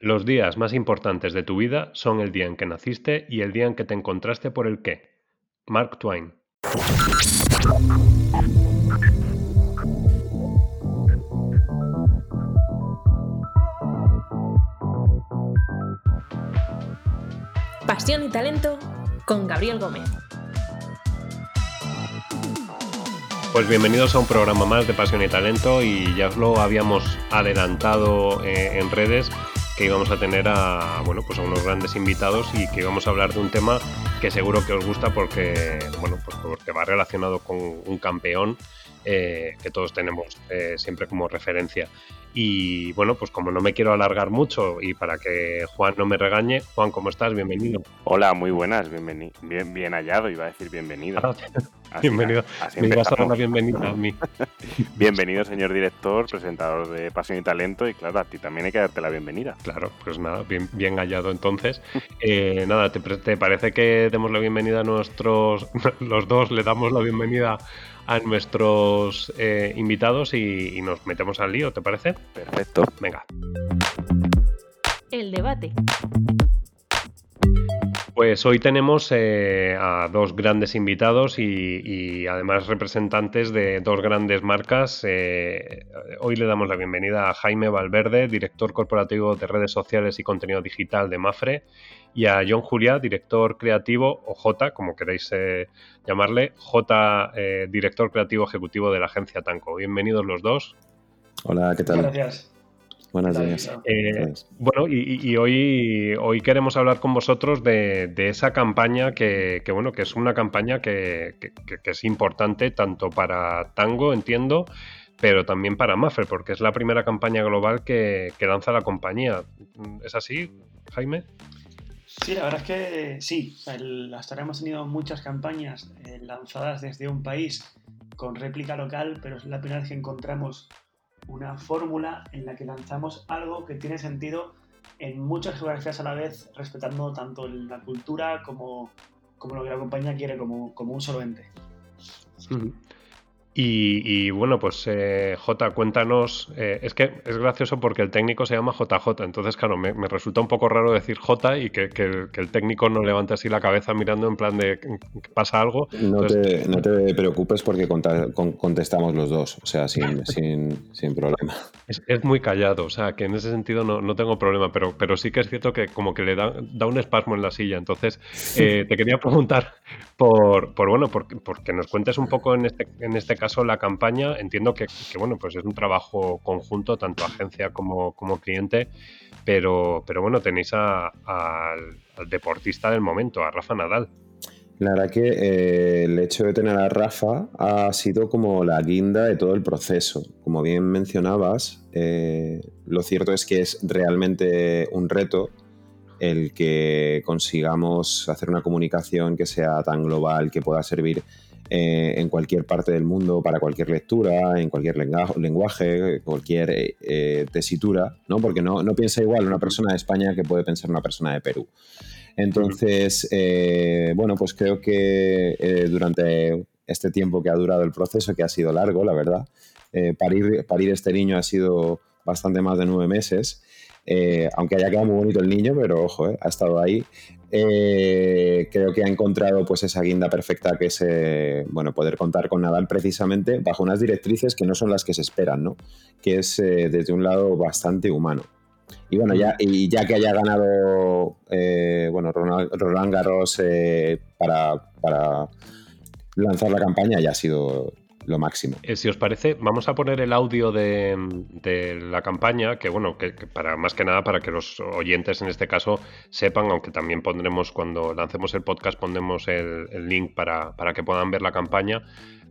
Los días más importantes de tu vida son el día en que naciste y el día en que te encontraste por el qué. Mark Twain. Pasión y talento con Gabriel Gómez. Pues bienvenidos a un programa más de Pasión y Talento y ya os lo habíamos adelantado eh, en redes que íbamos a tener a, bueno, pues a unos grandes invitados y que íbamos a hablar de un tema que seguro que os gusta porque, bueno, pues porque va relacionado con un campeón eh, que todos tenemos eh, siempre como referencia. Y bueno, pues como no me quiero alargar mucho y para que Juan no me regañe, Juan, ¿cómo estás? Bienvenido. Hola, muy buenas, bienvenido. Bien, bien hallado, iba a decir bienvenido. bienvenido. me ibas a dar una bienvenida a mí. bienvenido, señor director, presentador de Pasión y Talento, y claro, a ti también hay que darte la bienvenida. Claro, pues nada, bien, bien hallado entonces. Eh, nada, ¿te, ¿te parece que demos la bienvenida a nuestros, los dos le damos la bienvenida a nuestros eh, invitados y, nos metemos al lío, ¿te parece? Perfecto. Venga. El debate. Pues hoy tenemos eh, a dos grandes invitados y, además representantes de dos grandes marcas. Eh, hoy le damos la bienvenida a Jaime Valverde, director corporativo de redes sociales y contenido digital de Mafre, y a John Juliá, director creativo, o J, como queréis eh, llamarle, J, director creativo ejecutivo de la agencia Tanco. Bienvenidos los dos. Hola, ¿qué tal? Gracias. Buenos días. Eh, bueno, y, hoy, hoy queremos hablar con vosotros de, esa campaña que, bueno, que es una campaña que, es importante tanto para Tango, entiendo, pero también para Mafre, porque es la primera campaña global que, lanza la compañía. ¿Es así, Jaime? Sí, la verdad es que sí. hasta ahora hemos tenido muchas campañas eh, lanzadas desde un país con réplica local, pero es la primera vez que encontramos una fórmula en la que lanzamos algo que tiene sentido en muchas geografías a la vez, respetando tanto la cultura como, como lo que la compañía quiere como, como un solo ente. Y, bueno, pues eh, J, cuéntanos, eh, es que es gracioso porque el técnico se llama JJ, entonces claro, me, resulta un poco raro decir J y que, el técnico no levante así la cabeza mirando en plan de que pasa algo. No, te, preocupes porque contestamos los dos, o sea, sin, sin, problema. Es, muy callado, o sea, que en ese sentido no, tengo problema, pero, pero sí que es cierto que como que le da, da un espasmo en la silla, entonces eh, te quería preguntar por, por bueno, porque nos cuentes un poco en este, en este caso la campaña, entiendo que, bueno, pues es un trabajo conjunto, tanto agencia como, cliente, pero, pero bueno, tenéis al, deportista del momento, a Rafa Nadal. La verdad que eh, el hecho de tener a Rafa ha sido como la guinda de todo el proceso. Como bien mencionabas, eh, lo cierto es que es realmente un reto el que consigamos hacer una comunicación que sea tan global, que pueda servir eh, en cualquier parte del mundo para cualquier lectura, en cualquier lenguaje, cualquier eh, tesitura, ¿no? Porque no, no, piensa igual una persona de España que puede pensar una persona de Perú. Entonces, eh, bueno, pues creo que durante este tiempo que ha durado el proceso, que ha sido largo, la verdad, parir, parir este niño ha sido bastante más de nueve meses. Aunque haya quedado muy bonito el niño, pero ojo, ha estado ahí. Eh, creo que ha encontrado pues esa guinda perfecta que es eh, bueno, poder contar con Nadal precisamente bajo unas directrices que no son las que se esperan, ¿no? que es eh, desde un lado bastante humano. Y bueno, ya, y ya que haya ganado bueno, Roland, Garros para lanzar la campaña, ya ha sido lo máximo. Eh, si os parece, vamos a poner el audio de, la campaña, que bueno, que, para más que nada para que los oyentes en este caso sepan, aunque también pondremos cuando lancemos el podcast, pondremos el, link para, que puedan ver la campaña,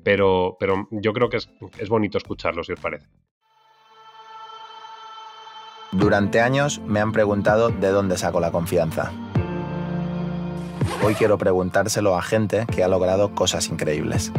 pero, pero yo creo que es, es bonito escucharlo, si os parece. Durante años me han preguntado de dónde saco la confianza. Hoy quiero preguntárselo a gente que ha logrado cosas increíbles.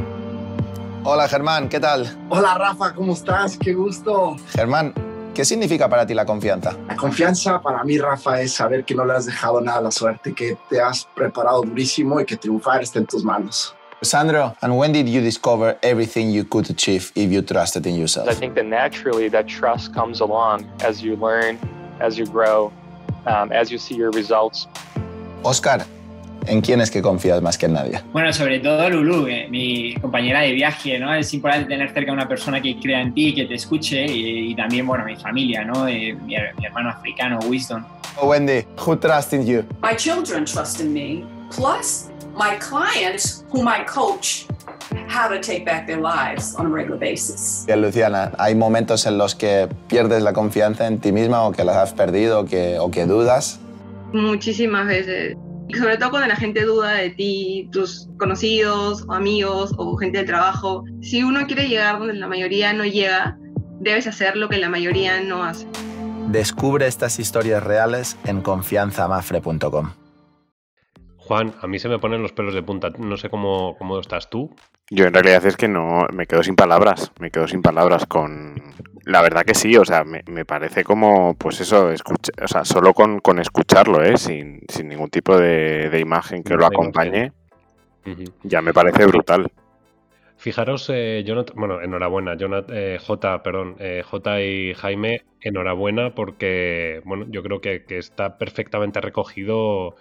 Hola Germán, ¿qué tal? Hola Rafa, ¿cómo estás? Qué gusto. Germán, ¿qué significa para ti la confianza? La confianza para mí, Rafa, es saber que no le has dejado nada a la suerte, que te has preparado durísimo y que triunfar está en tus manos. Sandro, and when did you discover everything you could achieve if you trusted in yourself? I think that naturally that trust comes along as you learn, as you grow, um, as you see your results. Oscar, ¿en quién es que confías más que en nadie? Bueno, sobre todo Lulu, eh, mi compañera de viaje, ¿no? Es importante tener cerca a una persona que crea en ti, que te escuche y, y también, bueno, mi familia, ¿no? Eh, mi, mi, hermano africano, Winston. Oh, Wendy, who trusts in you? My children trust in me, plus my clients whom I coach how to take back their lives on a regular basis. Bien, Luciana, ¿hay momentos en los que pierdes la confianza en ti misma o que la has perdido o que, o que dudas? Muchísimas veces. Sobre todo cuando la gente duda de ti, tus conocidos o amigos o gente del trabajo. Si uno quiere llegar donde la mayoría no llega, debes hacer lo que la mayoría no hace. Descubre estas historias reales en confianzamafre.com. Juan, a mí se me ponen los pelos de punta. No sé cómo, cómo estás tú. Yo en realidad es que no, me quedo sin palabras, me quedo sin palabras con... La verdad que sí, o sea, me, me parece como, pues eso, escucha, o sea, solo con, con escucharlo, ¿eh? Sin, sin, ningún tipo de, de imagen que lo acompañe, uh -huh. ya me parece brutal. Fijaros, eh, Jonathan, bueno, enhorabuena, Jonathan, eh, J, perdón, eh, J y Jaime, enhorabuena porque, bueno, yo creo que, que está perfectamente recogido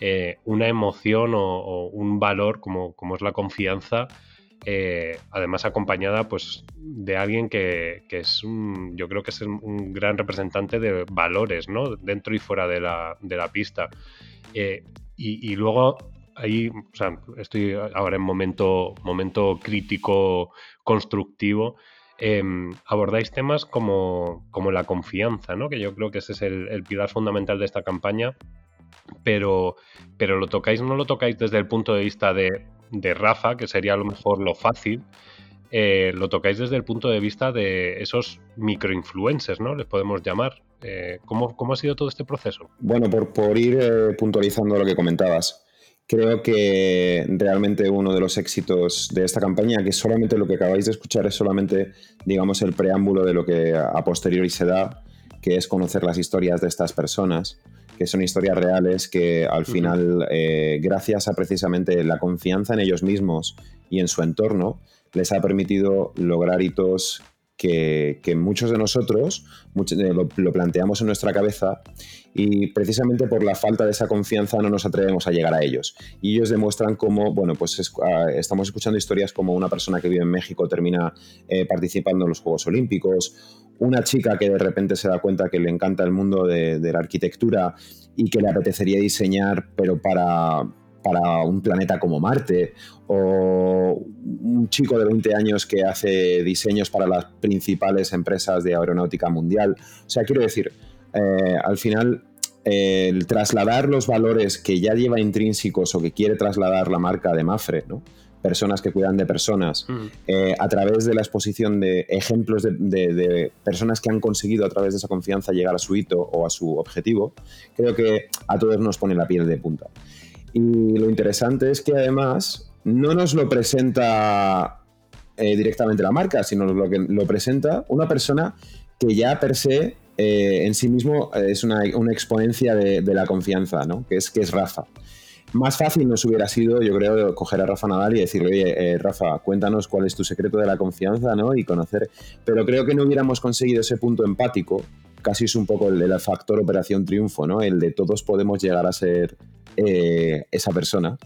eh, una emoción o, o, un valor como, como es la confianza, eh, además acompañada pues de alguien que, que, es un, yo creo que es un gran representante de valores, ¿no? Dentro y fuera de la, de la pista. Eh, y, luego ahí, o sea, estoy ahora en momento, momento crítico, constructivo. Eh, abordáis temas como, como, la confianza, ¿no? que yo creo que ese es el, el pilar fundamental de esta campaña, pero, pero lo tocáis, no lo tocáis desde el punto de vista de, de Rafa, que sería a lo mejor lo fácil, eh, lo tocáis desde el punto de vista de esos microinfluencers, ¿no? Les podemos llamar. Eh, ¿cómo, ¿cómo, ha sido todo este proceso? Bueno, por, por ir eh, puntualizando lo que comentabas. Creo que realmente uno de los éxitos de esta campaña, que solamente lo que acabáis de escuchar es solamente, digamos, el preámbulo de lo que a posteriori se da, que es conocer las historias de estas personas, que son historias reales que al final, eh, gracias a precisamente la confianza en ellos mismos y en su entorno, les ha permitido lograr hitos que, muchos de nosotros eh, lo, planteamos en nuestra cabeza y precisamente por la falta de esa confianza no nos atrevemos a llegar a ellos. Y ellos demuestran cómo, bueno, pues es, uh, estamos escuchando historias como una persona que vive en México termina eh, participando en los Juegos Olímpicos, una chica que de repente se da cuenta que le encanta el mundo de la arquitectura y que le apetecería diseñar, pero para, para un planeta como Marte, o un chico de 20 años que hace diseños para las principales empresas de aeronáutica mundial. O sea, quiero decir, eh, al final, eh, el trasladar los valores que ya lleva intrínsecos o que quiere trasladar la marca de Mafre, ¿no? personas que cuidan de personas, mm. eh, a través de la exposición de ejemplos de, de, de, personas que han conseguido a través de esa confianza llegar a su hito o a su objetivo, creo que a todos nos pone la piel de punta. Y lo interesante es que además no nos lo presenta eh, directamente la marca, sino lo que lo presenta una persona que ya per se eh, en sí mismo es una, una exponencia de, la confianza, ¿no? que, es, que es Rafa. Más fácil nos hubiera sido, yo creo, coger a Rafa Nadal y decirle, oye, eh, Rafa, cuéntanos cuál es tu secreto de la confianza, ¿no? Y conocer. Pero creo que no hubiéramos conseguido ese punto empático. Casi es un poco el, el factor Operación Triunfo, ¿no? El de todos podemos llegar a ser eh, esa persona.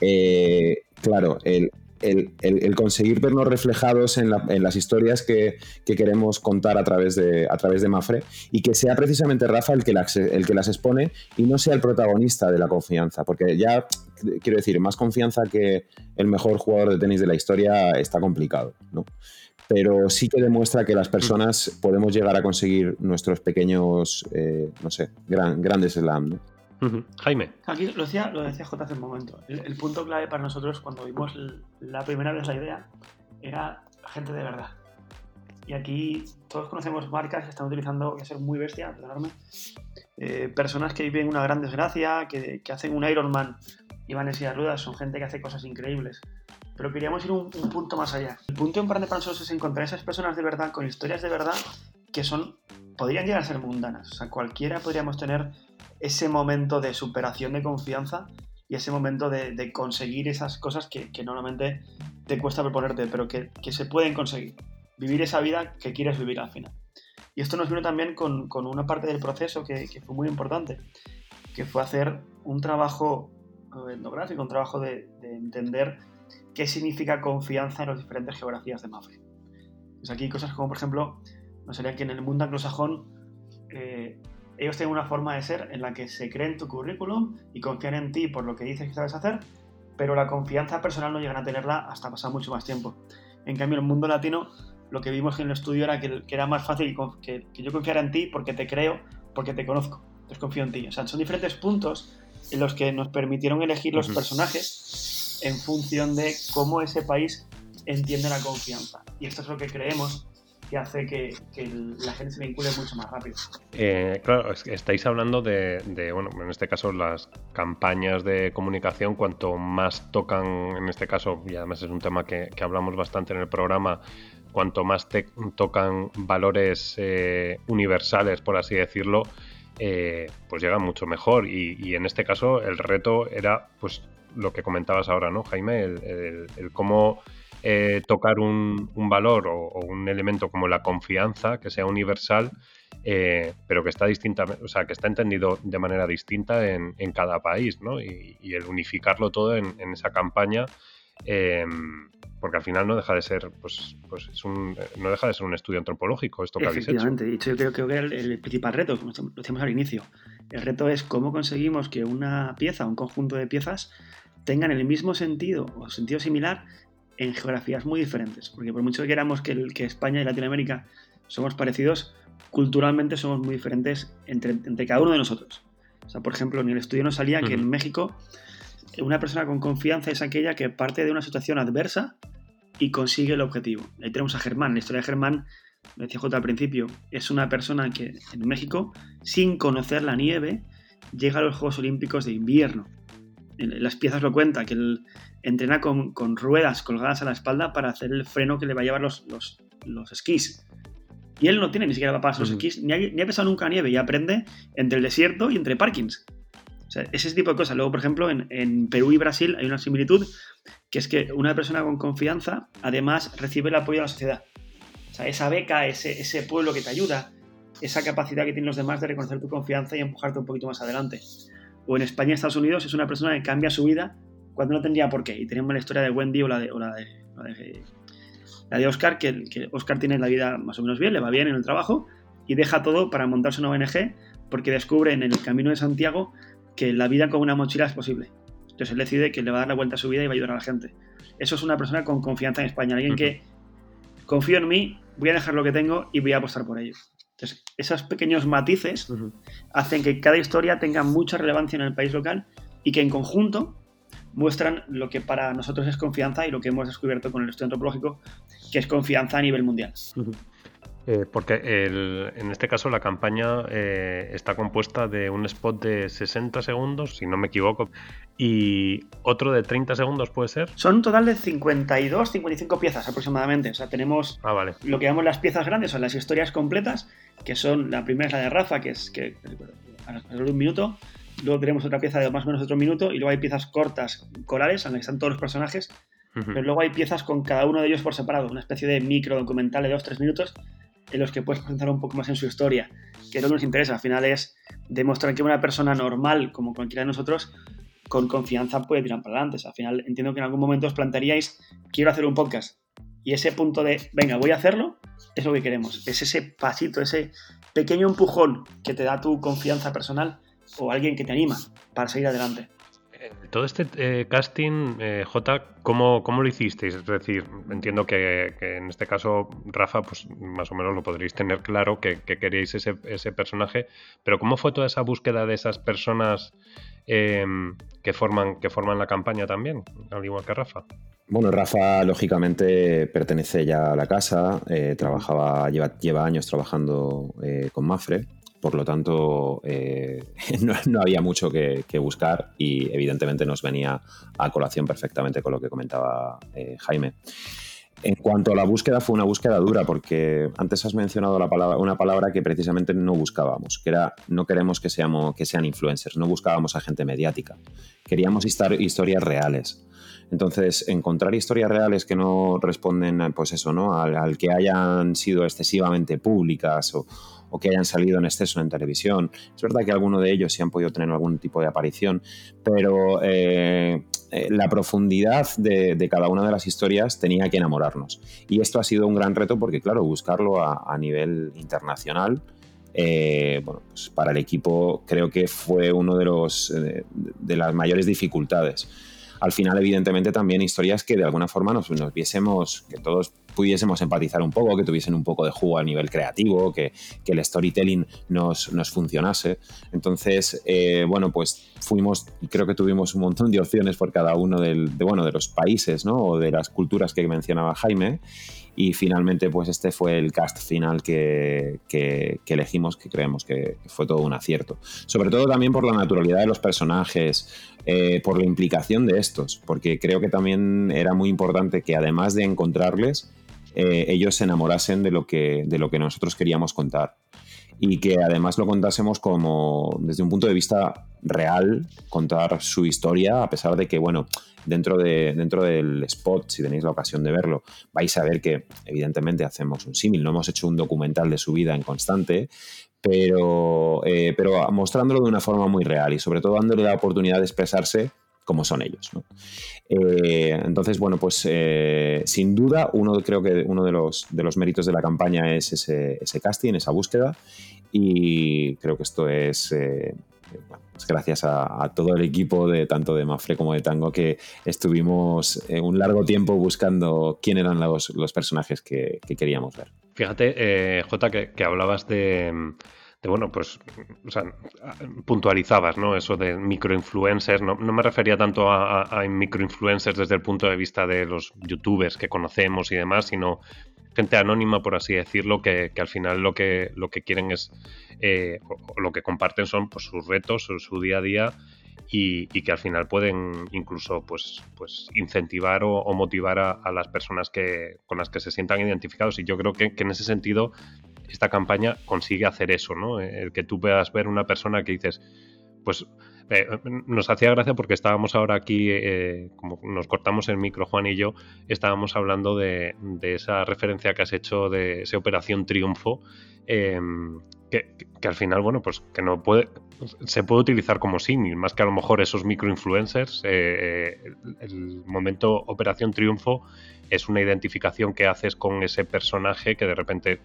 Eh, claro, el, el, el, el, conseguir vernos reflejados en, la, en las historias que, que, queremos contar a través, de, a través de Mafre y que sea precisamente Rafa el que, las, el que las expone y no sea el protagonista de la confianza, porque ya, quiero decir, más confianza que el mejor jugador de tenis de la historia está complicado, ¿no? Pero sí que demuestra que las personas podemos llegar a conseguir nuestros pequeños, eh, no sé, gran, grandes slams, ¿no? Uh -huh. Jaime. Aquí lo decía, lo decía J hace un momento. El, el, punto clave para nosotros cuando vimos la primera vez la idea era gente de verdad. Y aquí todos conocemos marcas que están utilizando, voy a ser muy bestia, perdonadme, eh, personas que viven una gran desgracia, que, que, hacen un Ironman y van en silla de ruedas, son gente que hace cosas increíbles. Pero queríamos ir un, un punto más allá. El punto importante para nosotros es encontrar esas personas de verdad, con historias de verdad, que son, podrían llegar a ser mundanas. O sea, cualquiera podríamos tener ese momento de superación de confianza y ese momento de, de conseguir esas cosas que, que, normalmente te cuesta proponerte, pero que, que, se pueden conseguir. Vivir esa vida que quieres vivir al final. Y esto nos vino también con, con una parte del proceso que, que, fue muy importante, que fue hacer un trabajo etnográfico, un trabajo de, de entender qué significa confianza en las diferentes geografías de Mafre. Pues aquí hay cosas como, por ejemplo, no sería que en el mundo anglosajón eh, ellos tienen una forma de ser en la que se creen tu currículum y confían en ti por lo que dices que sabes hacer, pero la confianza personal no llegan a tenerla hasta pasar mucho más tiempo. En cambio, en el mundo latino, lo que vimos en el estudio era que, era más fácil que, yo confiara en ti porque te creo, porque te conozco. Entonces confío en ti. O sea, son diferentes puntos en los que nos permitieron elegir los personajes en función de cómo ese país entiende la confianza. Y esto es lo que creemos que hace que, la gente se vincule mucho más rápido. Eh, claro, estáis hablando de, bueno, en este caso las campañas de comunicación, cuanto más tocan, en este caso, y además es un tema que, hablamos bastante en el programa, cuanto más te tocan valores eh, universales, por así decirlo, eh, pues llega mucho mejor. Y, en este caso el reto era, pues, lo que comentabas ahora, ¿no, Jaime? el cómo eh, tocar un, valor o, un elemento como la confianza, que sea universal, eh, pero que está distinta, o sea, que está entendido de manera distinta en, cada país, ¿no? Y, el unificarlo todo en, esa campaña. Em, porque al final no deja de ser, pues, pues es un, no deja de ser un estudio antropológico esto que habéis hecho. Efectivamente, yo creo, que el, el, principal reto, como lo decíamos al inicio, el reto es cómo conseguimos que una pieza, un conjunto de piezas, tengan el mismo sentido o sentido similar en geografías muy diferentes, porque por mucho que queramos que, que España y Latinoamérica somos parecidos, culturalmente somos muy diferentes entre, entre, cada uno de nosotros. O sea, por ejemplo, en el estudio nos salía que en México una persona con confianza es aquella que parte de una situación adversa y consigue el objetivo. Ahí tenemos a Germán. La historia de Germán, lo decía J al principio, es una persona que en México, sin conocer la nieve, llega a los Juegos Olímpicos de invierno. Las piezas lo cuenta, que el, entrena con, ruedas colgadas a la espalda para hacer el freno que le va a llevar los, los, esquís. Y él no tiene ni siquiera para los esquís, ni ha, ni ha pesado nunca nieve y aprende entre el desierto y entre parkings. O sea, ese tipo de cosas. Luego, por ejemplo, en, Perú y Brasil hay una similitud, que es que una persona con confianza además recibe el apoyo de la sociedad. O sea, esa beca, ese, ese pueblo que te ayuda, esa capacidad que tienen los demás de reconocer tu confianza y empujarte un poquito más adelante. O en España Estados Unidos es una persona que cambia su vida cuando no tendría por qué. Y tenemos la historia de Wendy o la de, la de, Oscar, que, que, Oscar tiene la vida más o menos bien, le va bien en el trabajo y deja todo para montarse una ONG porque descubre en el camino de Santiago que la vida con una mochila es posible. Entonces él decide que le va a dar la vuelta a su vida y va a ayudar a la gente. Eso es una persona con confianza en España, alguien que confío en mí, voy a dejar lo que tengo y voy a apostar por ello. Entonces, esos pequeños matices hacen que cada historia tenga mucha relevancia en el país local y que en conjunto muestran lo que para nosotros es confianza y lo que hemos descubierto con el estudio antropológico, que es confianza a nivel mundial. Eh, porque en este caso la campaña eh, está compuesta de un spot de 60 segundos, si no me equivoco, y otro de 30 segundos, ¿puede ser? Son un total de 52, 55 piezas aproximadamente. O sea, tenemos ah, vale. lo que llamamos las piezas grandes, son las historias completas, que son, la primera es la de Rafa, que es que alrededor de un minuto, Luego tenemos otra pieza de más o menos otro minuto y luego hay piezas cortas, corales, en las que están todos los personajes. Pero luego hay piezas con cada uno de ellos por separado, una especie de micro documental de 2-3 minutos en los que puedes presentar un poco más en su historia, que es lo que nos interesa. Al final es demostrar que una persona normal, como cualquiera de nosotros, con confianza puede tirar para adelante. al final entiendo que en algún momento os plantearíais, quiero hacer un podcast. Y ese punto de, venga, voy a hacerlo, es lo que queremos. Es ese pasito, ese pequeño empujón que te da tu confianza personal o alguien que te anima para seguir adelante. Todo este eh, casting, eh, J, ¿cómo, ¿cómo, lo hicisteis? Es decir, entiendo que, en este caso, Rafa, pues más o menos lo podréis tener claro que, queríais ese, ese, personaje, pero ¿cómo fue toda esa búsqueda de esas personas em, que, forman, que forman la campaña también, al igual que Rafa? Bueno, Rafa lógicamente pertenece ya a la casa, eh, trabajaba, lleva, lleva años trabajando con Mafre por lo tanto, eh, no, había mucho que, buscar y evidentemente nos venía a colación perfectamente con lo que comentaba eh, Jaime. En cuanto a la búsqueda, fue una búsqueda dura, porque antes has mencionado la palabra, una palabra que precisamente no buscábamos, que era no queremos que, sean influencers, no buscábamos a gente mediática. Queríamos historias reales. Entonces, encontrar historias reales que no responden, pues eso, ¿no? Al, que hayan sido excesivamente públicas o, que hayan salido en exceso en televisión. Es verdad que algunos de ellos sí han podido tener algún tipo de aparición, pero eh, eh, la profundidad de, cada una de las historias tenía que enamorarnos. Y esto ha sido un gran reto porque, claro, buscarlo a, nivel internacional. Eh, bueno, pues para el equipo creo que fue uno de los de las mayores dificultades al final, evidentemente, también historias que de alguna forma nos, nos viésemos, que todos pudiésemos empatizar un poco, que tuviesen un poco de jugo a nivel creativo, que, el storytelling nos, nos funcionase. Entonces, eh, bueno, pues fuimos, creo que tuvimos un montón de opciones por cada uno del, de, bueno, de los países ¿no? o de las culturas que mencionaba Jaime. Y finalmente, pues este fue el cast final que, que, elegimos, que creemos que fue todo un acierto. Sobre todo también por la naturalidad de los personajes, eh, por la implicación de estos, porque creo que también era muy importante que además de encontrarles, eh, ellos se enamorasen de lo, que, de lo que nosotros queríamos contar. Y que además lo contásemos como desde un punto de vista real, contar su historia, a pesar de que, bueno, dentro, de, dentro del spot, si tenéis la ocasión de verlo, vais a ver que evidentemente hacemos un símil, no hemos hecho un documental de su vida en constante, pero, eh, pero mostrándolo de una forma muy real y sobre todo dándole la oportunidad de expresarse como son ellos. Eh, entonces, bueno, pues eh, sin duda, uno creo que uno de los, de los méritos de la campaña es ese, casting, esa búsqueda, y creo que esto es, gracias a, todo el equipo de tanto de Mafre como de Tango que estuvimos un largo tiempo buscando quién eran los, los personajes que, queríamos ver. Fíjate, eh, Jota, que, hablabas de, bueno, pues, o sea, puntualizabas, ¿no? Eso de microinfluencers. No, no me refería tanto a, a, microinfluencers desde el punto de vista de los youtubers que conocemos y demás, sino gente anónima, por así decirlo, que, al final lo que, lo que quieren es, eh, o, lo que comparten son pues, sus retos, su, día a día y, que al final pueden incluso pues, pues incentivar o, motivar a, las personas que, con las que se sientan identificados. Y yo creo que, en ese sentido esta campaña consigue hacer eso, ¿no? El que tú puedas ver una persona que dices, pues eh, nos hacía gracia porque estábamos ahora aquí, eh, como nos cortamos el micro Juan y yo, estábamos hablando de, esa referencia que has hecho de esa Operación Triunfo, em, que, al final, bueno, pues que no puede, se puede utilizar como símil, más que a lo mejor esos microinfluencers. Eh, el momento Operación Triunfo es una identificación que haces con ese personaje que de repente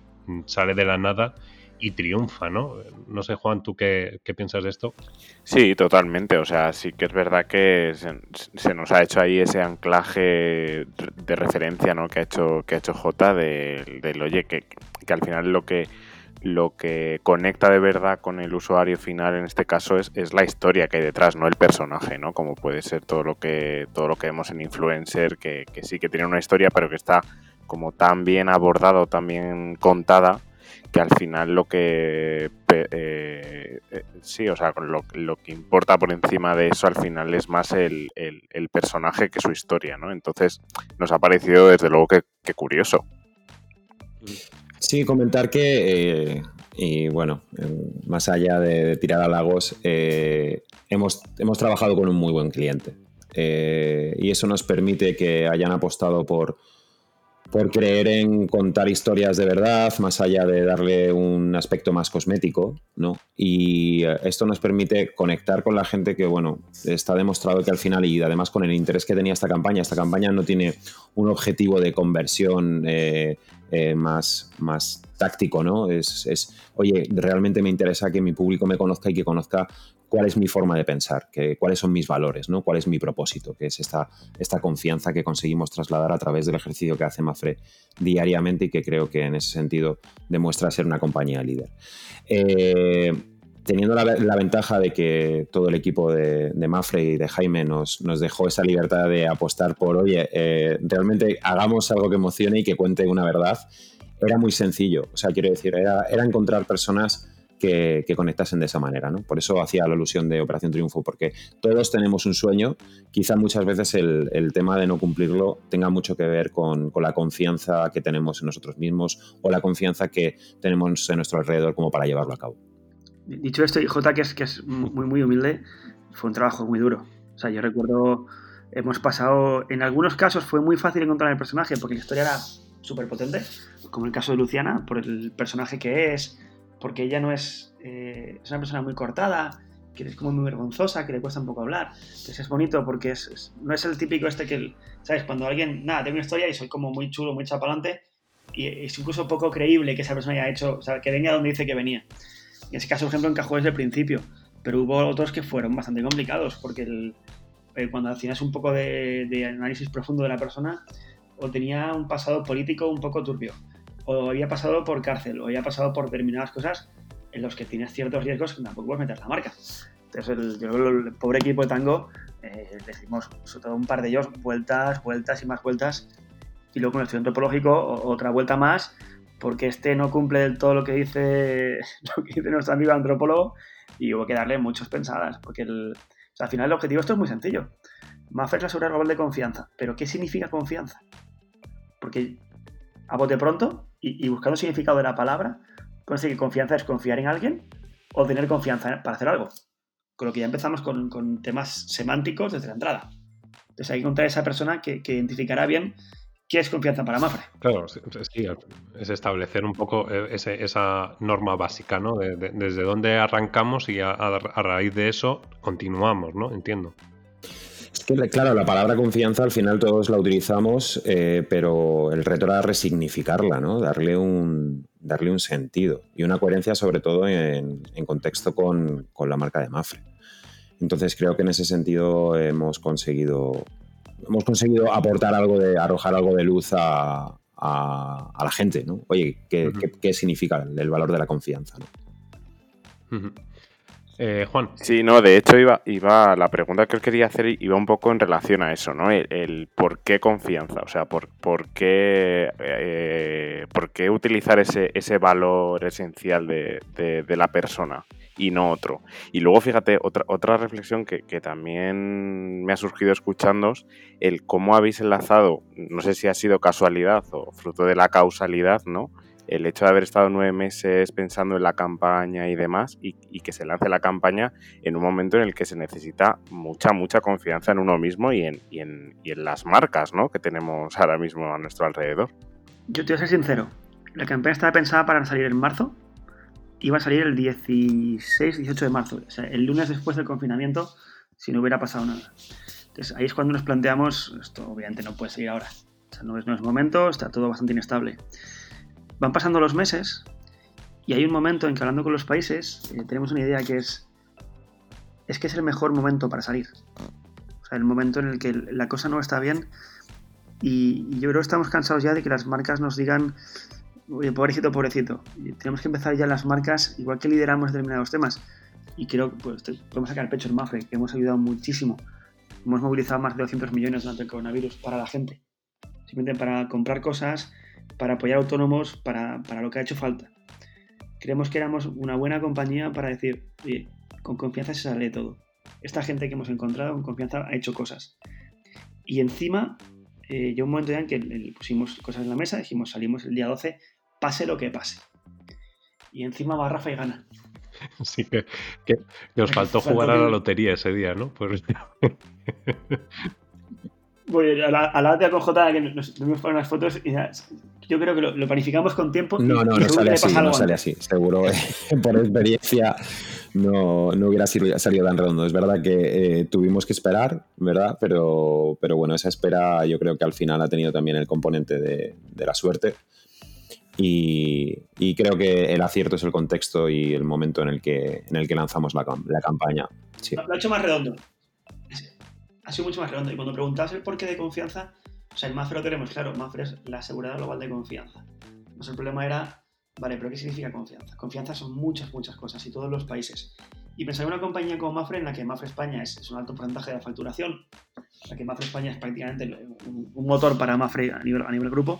sale de la nada y triunfa, ¿no? No sé, Juan, ¿tú qué, piensas de esto? Sí, totalmente. O sea, sí que es verdad que se, nos ha hecho ahí ese anclaje de referencia, ¿no? Que ha hecho, que ha hecho J del, oye, que, que al final lo que lo que conecta de verdad con el usuario final en este caso es, es, la historia que hay detrás, no el personaje, ¿no? Como puede ser todo lo que, todo lo que vemos en Influencer, que, que sí que tiene una historia, pero que está como tan bien abordado, tan bien contada, que al final lo que eh, eh, sí, o sea, lo, que importa por encima de eso al final es más el, personaje que su historia, ¿no? Entonces nos ha parecido desde luego que, curioso. Sí, comentar que, eh, y bueno, más allá de, tirar a lagos, hemos, hemos trabajado con un muy buen cliente. y eso nos permite que hayan apostado por, por creer en contar historias de verdad, más allá de darle un aspecto más cosmético, ¿no? Y eh, esto nos permite conectar con la gente que, bueno, está demostrado que al final, y además con el interés que tenía esta campaña, esta campaña no tiene un objetivo de conversión eh, eh, más, más táctico, ¿no? Es, es, oye, realmente me interesa que mi público me conozca y que conozca cuál es mi forma de pensar, que, cuáles son mis valores, ¿no? cuál es mi propósito, que es esta, esta confianza que conseguimos trasladar a través del ejercicio que hace Mafre diariamente y que creo que en ese sentido demuestra ser una compañía líder. Eh, teniendo la, ventaja de que todo el equipo de, Mafre y de Jaime nos, nos, dejó esa libertad de apostar por, oye, eh, realmente hagamos algo que emocione y que cuente una verdad, era muy sencillo. O sea, quiero decir, era, era encontrar personas que, conectasen de esa manera. ¿no? Por eso hacía la alusión de Operación Triunfo, porque todos tenemos un sueño, quizá muchas veces el, tema de no cumplirlo tenga mucho que ver con, la confianza que tenemos en nosotros mismos o la confianza que tenemos en nuestro alrededor como para llevarlo a cabo. Dicho esto, J, que es, que es muy, muy humilde, fue un trabajo muy duro. O sea, yo recuerdo, hemos pasado, en algunos casos fue muy fácil encontrar el personaje porque la historia era súper potente, como el caso de Luciana, por el personaje que es, porque ella no es, eh, es una persona muy cortada, que es como muy vergonzosa, que le cuesta un poco hablar. Entonces es bonito porque es, no es el típico este que, ¿sabes? Cuando alguien, nada, tengo una historia y soy como muy chulo, muy chapalante, y es incluso poco creíble que esa persona haya hecho, o sea, que venga donde dice que venía. En ese caso, por ejemplo, encajó desde el principio, pero hubo otros que fueron bastante complicados, porque el, eh, cuando hacías un poco de, de análisis profundo de la persona, o tenía un pasado político un poco turbio, o había pasado por cárcel, o había pasado por determinadas cosas en los que tienes ciertos riesgos que tampoco puedes meter la marca. Entonces, el, yo, el pobre equipo de tango, eh, decimos, sobre todo un par de ellos, vueltas, vueltas y más vueltas, y luego con el estudio antropológico, otra vuelta más, porque este no cumple del todo lo que dice, lo que dice nuestro amigo antropólogo, y hubo que darle muchas pensadas, porque al final el objetivo esto es muy sencillo. Maffer es la seguridad global de confianza, pero ¿qué significa confianza? Porque a bote pronto, y, buscando el significado de la palabra, ser que confianza es confiar en alguien o tener confianza para hacer algo. Con lo que ya empezamos con, temas semánticos desde la entrada. Entonces hay que encontrar esa persona que, identificará bien qué es confianza para Mafre. Claro, sí, es establecer un poco e, esa norma básica, ¿no? desde dónde arrancamos y a, a, raíz de eso continuamos, ¿no? Entiendo. Es que, claro, la palabra confianza al final todos la utilizamos, eh, pero el reto era resignificarla, ¿no? Darle un, darle un sentido y una coherencia, sobre todo en, contexto con, la marca de Mafre. Entonces creo que en ese sentido hemos conseguido, hemos conseguido aportar algo de, arrojar algo de luz a, la gente, ¿no? Oye, ¿qué, significa el, valor de la confianza? ¿no? Eh, Juan. Sí, no, de hecho iba, iba, la pregunta que quería hacer iba un poco en relación a eso, ¿no? El, por qué confianza, o sea, por, por qué, eh, por qué utilizar ese, ese valor esencial de, de, la persona y no otro. Y luego, fíjate, otra, otra reflexión que, que también me ha surgido escuchándos, el cómo habéis enlazado, no sé si ha sido casualidad o fruto de la causalidad, ¿no? El hecho de haber estado nueve meses pensando en la campaña y demás, y, que se lance la campaña en un momento en el que se necesita mucha, mucha confianza en uno mismo y en, las marcas ¿no? que tenemos ahora mismo a nuestro alrededor. Yo te voy a ser sincero, la campaña estaba pensada para salir en marzo, iba a salir el 16, 18 de marzo, o sea, el lunes después del confinamiento, si no hubiera pasado nada. Entonces ahí es cuando nos planteamos, esto obviamente no puede salir ahora, o sea, no es, no es momento, está todo bastante inestable. Van pasando los meses y hay un momento en que hablando con los países eh, tenemos una idea que es es que es el mejor momento para salir. O sea, el momento en el que la cosa no está bien y, yo creo que estamos cansados ya de que las marcas nos digan oye, pobrecito, pobrecito. Y tenemos que empezar ya las marcas, igual que lideramos determinados temas. Y creo que pues, podemos sacar el pecho en Mafre, que hemos ayudado muchísimo. Hemos movilizado más de 200 millones durante el coronavirus para la gente. Simplemente para comprar cosas para apoyar autónomos, para, lo que ha hecho falta. Creemos que éramos una buena compañía para decir, oye, con confianza se sale todo. Esta gente que hemos encontrado con confianza ha hecho cosas. Y encima, eh, yo un momento ya en que pusimos cosas en la mesa, dijimos, salimos el día 12, pase lo que pase. Y encima va Rafa y gana. Sí, que, que, nos faltó jugar a la lotería ese día, ¿no? Pues... Bueno, a la, a la con J que nos para unas fotos y yo creo que lo, planificamos con tiempo. No, no, no sale así, no sale así. Seguro, eh, por experiencia, no, no, hubiera salido tan redondo. Es verdad que eh, tuvimos que esperar, ¿verdad? Pero, pero bueno, esa espera yo creo que al final ha tenido también el componente de, de la suerte. Y, y, creo que el acierto es el contexto y el momento en el que, en el que lanzamos la, la campaña. Sí. Lo ha hecho más redondo ha sido mucho más redondo. Y cuando preguntabas el porqué de confianza, o sea, el Mafre lo tenemos claro, Mafre es la seguridad global de confianza. Entonces el problema era, vale, pero ¿qué significa confianza? Confianza son muchas, muchas cosas y todos los países. Y pensar en una compañía como Mafre, en la que Mafre España es, un alto porcentaje de la facturación, en la que Mafre España es prácticamente un, motor para Mafre a nivel, a nivel grupo,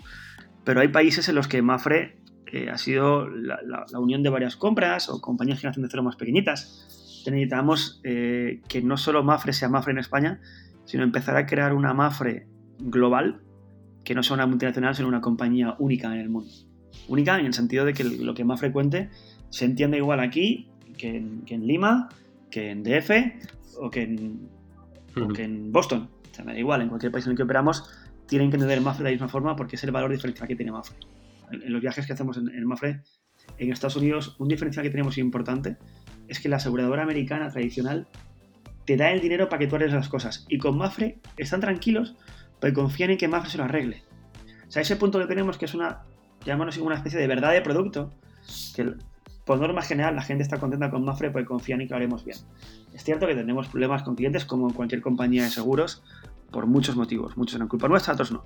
pero hay países en los que Mafre eh, ha sido la, unión de varias compras o compañías que hacen de cero más pequeñitas. Necesitamos eh, que no solo Mafre sea Mafre en España, sino empezar a crear una Mafre global que no sea una multinacional, sino una compañía única en el mundo. Única en el sentido de que lo que Mafre cuente se entiende igual aquí que en, Lima, que en DF o que en, que en Boston. O sea, me da igual, en cualquier país en el que operamos tienen que entender Mafre de la misma forma porque es el valor diferencial que tiene Mafre. En, los viajes que hacemos en, en Mafre, en Estados Unidos, un diferencial que tenemos importante es que la aseguradora americana tradicional te da el dinero para que tú hagas las cosas. Y con Mafre están tranquilos porque confían en que Mafre se lo arregle. O sea, ese punto que tenemos que es una, llamémoslo una especie de verdad de producto, que por norma general la gente está contenta con Mafre porque confían en que lo haremos bien. Es cierto que tenemos problemas con clientes como cualquier compañía de seguros por muchos motivos. Muchos eran culpa nuestra, otros no.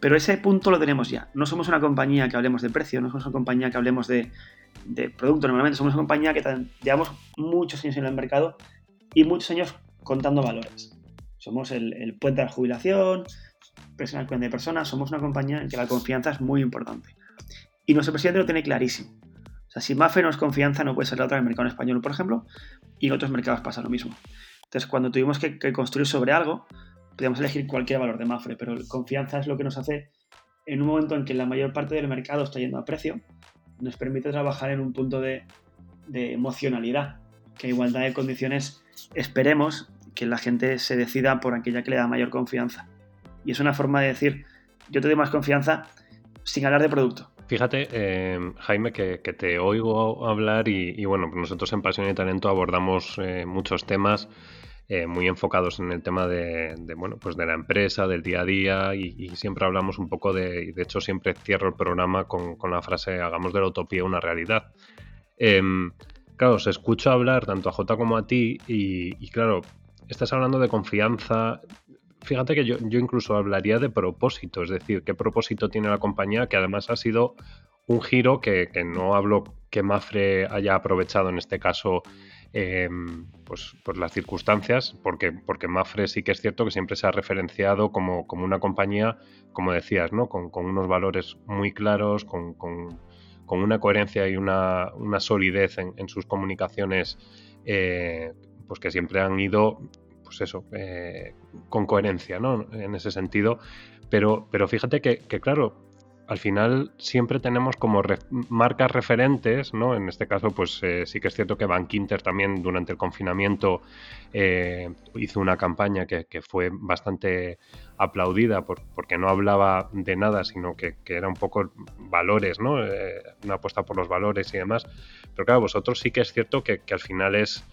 Pero ese punto lo tenemos ya. No somos una compañía que hablemos de precio, no somos una compañía que hablemos de, de producto normalmente, somos una compañía que llevamos muchos años en el mercado y muchos años contando valores. Somos el, puente de la jubilación, personal cuenta de personas, somos una compañía en que la confianza es muy importante. Y nuestro presidente lo tiene clarísimo. O sea, si Mafe no es confianza, no puede ser la otra en el mercado español, por ejemplo, y en otros mercados pasa lo mismo. Entonces, cuando tuvimos que, construir sobre algo, podíamos elegir cualquier valor de Mafre, pero confianza es lo que nos hace, en un momento en que la mayor parte del mercado está yendo a precio, nos permite trabajar en un punto de, emocionalidad, que igualdad de condiciones esperemos que la gente se decida por aquella que le da mayor confianza. Y es una forma de decir, yo te doy más confianza sin hablar de producto. Fíjate, eh, Jaime, que, te oigo hablar y, bueno, nosotros en Pasión y Talento abordamos eh, muchos temas eh, muy enfocados en el tema de, bueno, pues de la empresa, del día a día y, siempre hablamos un poco de, y de hecho siempre cierro el programa con, la frase hagamos de la utopía una realidad. Em, claro, os escucho hablar tanto a Jota como a ti y, claro, estás hablando de confianza. Fíjate que yo, incluso hablaría de propósito, es decir, qué propósito tiene la compañía, que además ha sido un giro que, que no hablo que Mafre haya aprovechado en este caso Em, pues, las circunstancias, porque, porque Mafre sí que es cierto que siempre se ha referenciado como, una compañía, como decías, ¿no? con, unos valores muy claros, con, una coherencia y una, solidez en, sus comunicaciones, eh, pues que siempre han ido, pues eso, eh, con coherencia, ¿no? En ese sentido. Pero, pero fíjate que, claro, al final siempre tenemos como marcas referentes, ¿no? En este caso, pues eh, sí que es cierto que Bank Inter también durante el confinamiento eh, hizo una campaña que, fue bastante aplaudida porque no hablaba de nada, sino que, era un poco valores, ¿no? Una apuesta por los valores y demás. Pero claro, vosotros sí que es cierto que al final es,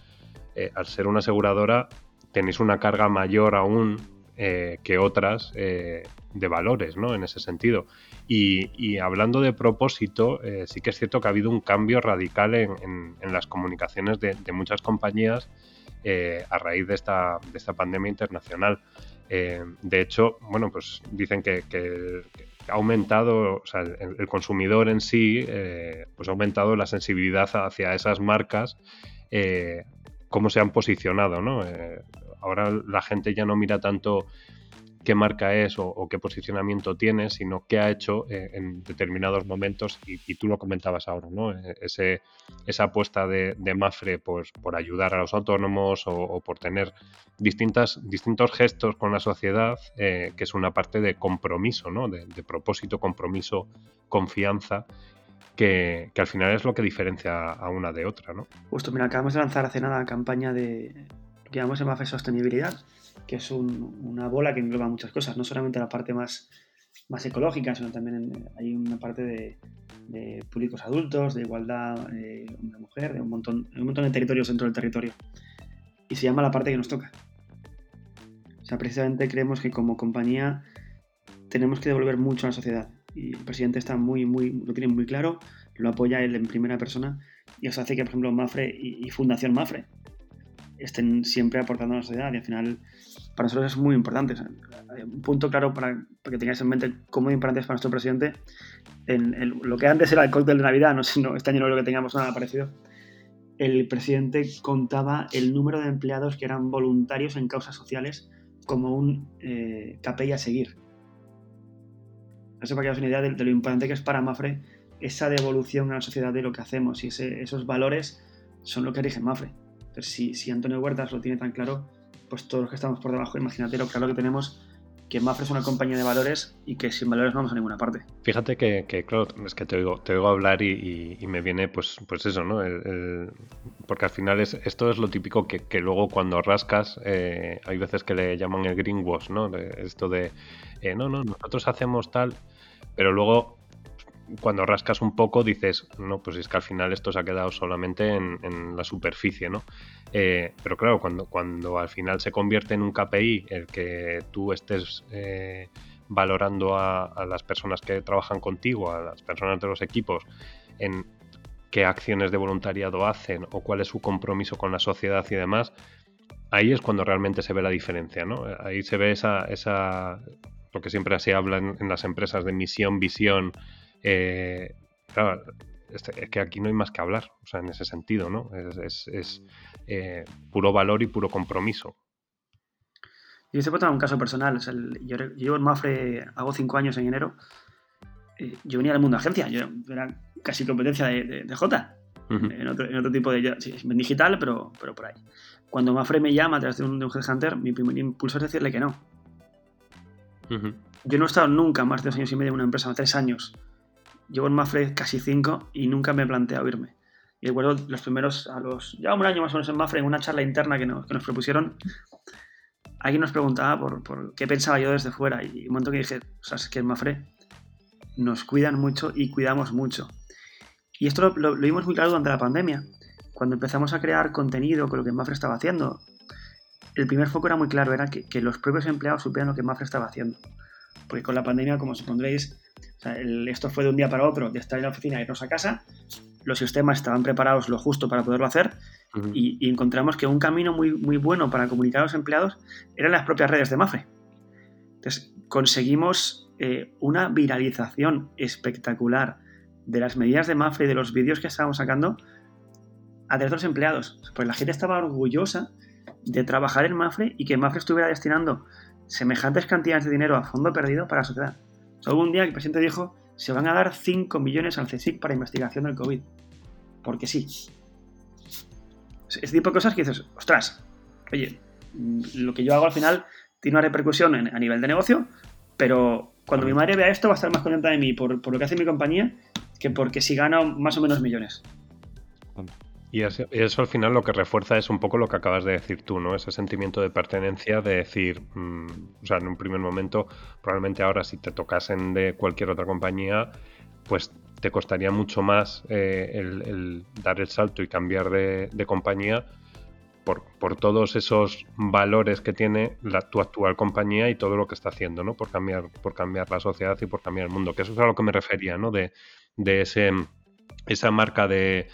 al ser una aseguradora, tenéis una carga mayor aún que otras de valores, ¿no? En ese sentido. Y, hablando de propósito, eh, sí que es cierto que ha habido un cambio radical en, las comunicaciones de, muchas compañías eh, a raíz de esta, de esta pandemia internacional. Eh, de hecho, bueno, pues dicen que, ha aumentado, o sea, el, consumidor en sí, pues ha aumentado la sensibilidad hacia esas marcas, cómo se han posicionado, ¿no? ahora la gente ya no mira tanto qué marca es o, qué posicionamiento tiene, sino qué ha hecho eh, en determinados momentos y, tú lo comentabas ahora, ¿no? E, ese, esa apuesta de, Mafre pues, por ayudar a los autónomos o, por tener distintas, distintos gestos con la sociedad, eh, que es una parte de compromiso, ¿no? De, propósito, compromiso, confianza. Que, al final es lo que diferencia a una de otra, ¿no? Justo, mira, acabamos de lanzar hace nada la campaña de que llamamos Mafre Sostenibilidad, que es una bola que engloba muchas cosas, no solamente la parte más, más ecológica, sino también hay una parte de, públicos adultos, de igualdad eh, hombre-mujer, de un montón, un montón de territorios dentro del territorio. Y se llama la parte que nos toca. O sea, precisamente creemos que como compañía tenemos que devolver mucho a la sociedad. El presidente está muy, muy, lo tiene muy claro, lo apoya él en primera persona y eso hace que, por ejemplo, Mafre y Fundación Mafre, estén siempre aportando a la sociedad y al final para nosotros es muy importante. un punto claro para, que tengáis en mente cómo importante es para nuestro presidente en, lo que antes era el cóctel de Navidad, no no, este año no lo que tengamos nada parecido. El presidente contaba el número de empleados que eran voluntarios en causas sociales como un eh, KPI a seguir. Eso para que os una idea de, lo importante que es para Mafre esa devolución a la sociedad de lo que hacemos y esos valores son lo que rigen Mafre. Entonces, si, si Antonio Huertas lo tiene tan claro, pues todos los que estamos por debajo, imagínate lo claro que tenemos que Mafre es una compañía de valores y que sin valores no vamos a ninguna parte. Fíjate que, claro, es que te oigo, te oigo hablar y, me viene pues, pues eso, ¿no? porque al final es, esto es lo típico que, luego cuando rascas, eh, hay veces que le llaman el greenwash, ¿no? Esto de, eh, no, no, nosotros hacemos tal, pero luego cuando rascas un poco dices, no, pues es que al final esto se ha quedado solamente en, la superficie, ¿no? Eh, pero claro, cuando, cuando al final se convierte en un KPI el que tú estés eh, valorando a, las personas que trabajan contigo, a las personas de los equipos, en qué acciones de voluntariado hacen o cuál es su compromiso con la sociedad y demás, ahí es cuando realmente se ve la diferencia, ¿no? Ahí se ve esa, esa lo que siempre se habla en las empresas de misión, visión, eh, claro, este, es que aquí no hay más que hablar, o sea, en ese sentido, ¿no? Es, eh, puro valor y puro compromiso. Y este puedo un caso personal. yo, llevo en Mafre, hago cinco años en enero. Eh, yo venía del mundo de agencia, yo era casi competencia de, J, en, otro, tipo de. Sí, digital, pero, pero por ahí. Cuando Mafre me llama a través de un, de un headhunter, mi primer impulso es decirle que no. Yo no he estado nunca más de dos años y medio en una empresa, tres años, Llevo en Mafre casi cinco y nunca me he planteado irme. Y recuerdo los primeros, a los. Ya un año más o menos en Mafre, en una charla interna que nos, que nos propusieron, alguien nos preguntaba por, por, qué pensaba yo desde fuera. Y un momento que dije, o sea, es que en Mafre nos cuidan mucho y cuidamos mucho. Y esto lo, vimos muy claro durante la pandemia. Cuando empezamos a crear contenido con lo que Mafre estaba haciendo, el primer foco era muy claro, era que, que los propios empleados supieran lo que Mafre estaba haciendo. Porque con la pandemia, como supondréis, esto fue de un día para otro, de estar en la oficina e irnos a casa. Los sistemas estaban preparados lo justo para poderlo hacer y, encontramos que un camino muy, muy bueno para comunicar a los empleados eran las propias redes de Mafre. Entonces, conseguimos eh, una viralización espectacular de las medidas de Mafre y de los vídeos que estábamos sacando a través de los empleados. Pues la gente estaba orgullosa de trabajar en Mafre y que Mafre estuviera destinando semejantes cantidades de dinero a fondo perdido para la sociedad. O un día el presidente dijo, se van a dar 5 millones al CSIC para investigación del COVID. Porque sí. Ese tipo de cosas que dices, ostras, oye, mm, lo que yo hago al final tiene una repercusión a nivel de negocio, pero cuando mi madre vea esto va a estar más contenta de mí por, por lo que hace mi compañía que porque si gano más o menos millones. Y eso, al final lo que refuerza es un poco lo que acabas de decir tú, ¿no? Ese sentimiento de pertenencia, de decir, mm, o sea, en un primer momento, probablemente ahora si te tocasen de cualquier otra compañía, pues te costaría mucho más eh, el, dar el salto y cambiar de, compañía por, por, todos esos valores que tiene tu actual compañía y todo lo que está haciendo, ¿no? Por cambiar, por cambiar la sociedad y por cambiar el mundo. Que eso es a lo que me refería, ¿no? De, de ese, esa marca de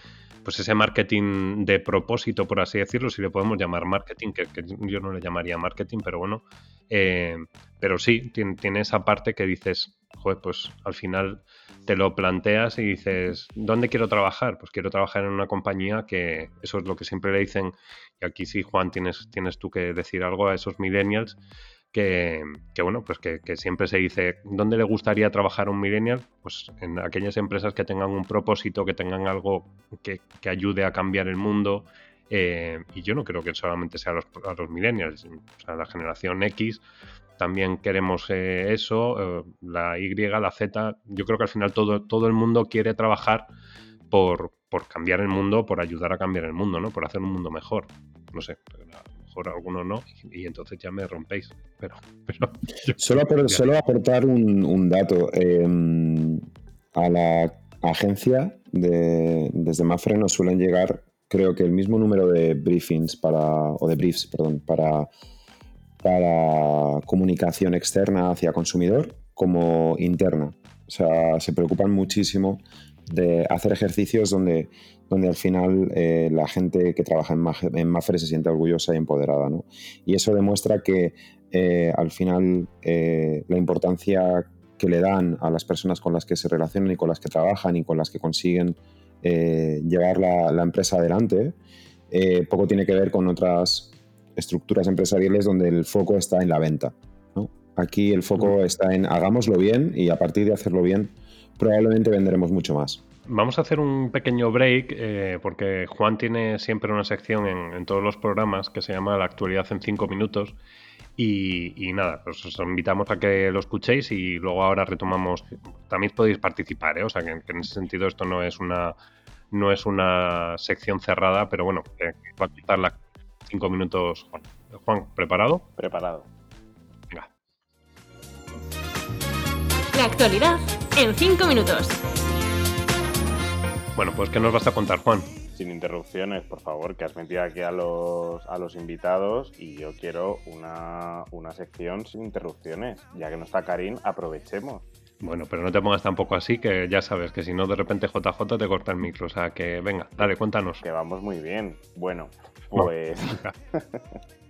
pues ese marketing de propósito, por así decirlo, si le podemos llamar marketing, que, yo no le llamaría marketing, pero bueno, eh, pero sí, tiene, esa parte que dices, joder, pues al final te lo planteas y dices, ¿dónde quiero trabajar? Pues quiero trabajar en una compañía que eso es lo que siempre le dicen, y aquí sí, Juan, tienes, tienes tú que decir algo a esos millennials, que, bueno, pues que, siempre se dice, ¿dónde le gustaría trabajar un millennial? Pues en aquellas empresas que tengan un propósito, que tengan algo que, ayude a cambiar el mundo. Eh, y yo no creo que solamente sea a los, a los millennials, o sea, la generación X también queremos eh, eso, eh, la Y, la Z, yo creo que al final todo, todo el mundo quiere trabajar por, por cambiar el mundo, por ayudar a cambiar el mundo, ¿no? Por hacer un mundo mejor. No sé, algunos no, y, entonces ya me rompéis. Pero, solo, aportar un, dato. Em, a la agencia de, desde Mafre nos suelen llegar, creo que el mismo número de briefings para, o de briefs, perdón, para, para comunicación externa hacia consumidor como interna. O sea, se preocupan muchísimo de hacer ejercicios donde donde al final eh, la gente que trabaja en, Mafre se siente orgullosa y empoderada. ¿no? Y eso demuestra que eh, al final eh, la importancia que le dan a las personas con las que se relacionan y con las que trabajan y con las que consiguen llevar la, empresa adelante, poco tiene que ver con otras estructuras empresariales donde el foco está en la venta. ¿no? Aquí el foco está en hagámoslo bien y a partir de hacerlo bien probablemente venderemos mucho más. Vamos a hacer un pequeño break eh, porque Juan tiene siempre una sección en, todos los programas que se llama La actualidad en 5 minutos. Y, nada, pues os invitamos a que lo escuchéis y luego ahora retomamos. También podéis participar, ¿eh? o sea que, en ese sentido esto no es una no es una sección cerrada, pero bueno, va a quitar las 5 minutos Juan. Juan, ¿preparado? Preparado. Venga. La actualidad en 5 minutos. Bueno, pues ¿qué nos vas a contar, Juan? Sin interrupciones, por favor, que has metido aquí a los, a los invitados y yo quiero una, una sección sin interrupciones. Ya que no está Karim, aprovechemos. Bueno, pero no te pongas tampoco así, que ya sabes que si no, de repente JJ te corta el micro. O sea, que venga, dale, cuéntanos. Que vamos muy bien. Bueno, pues.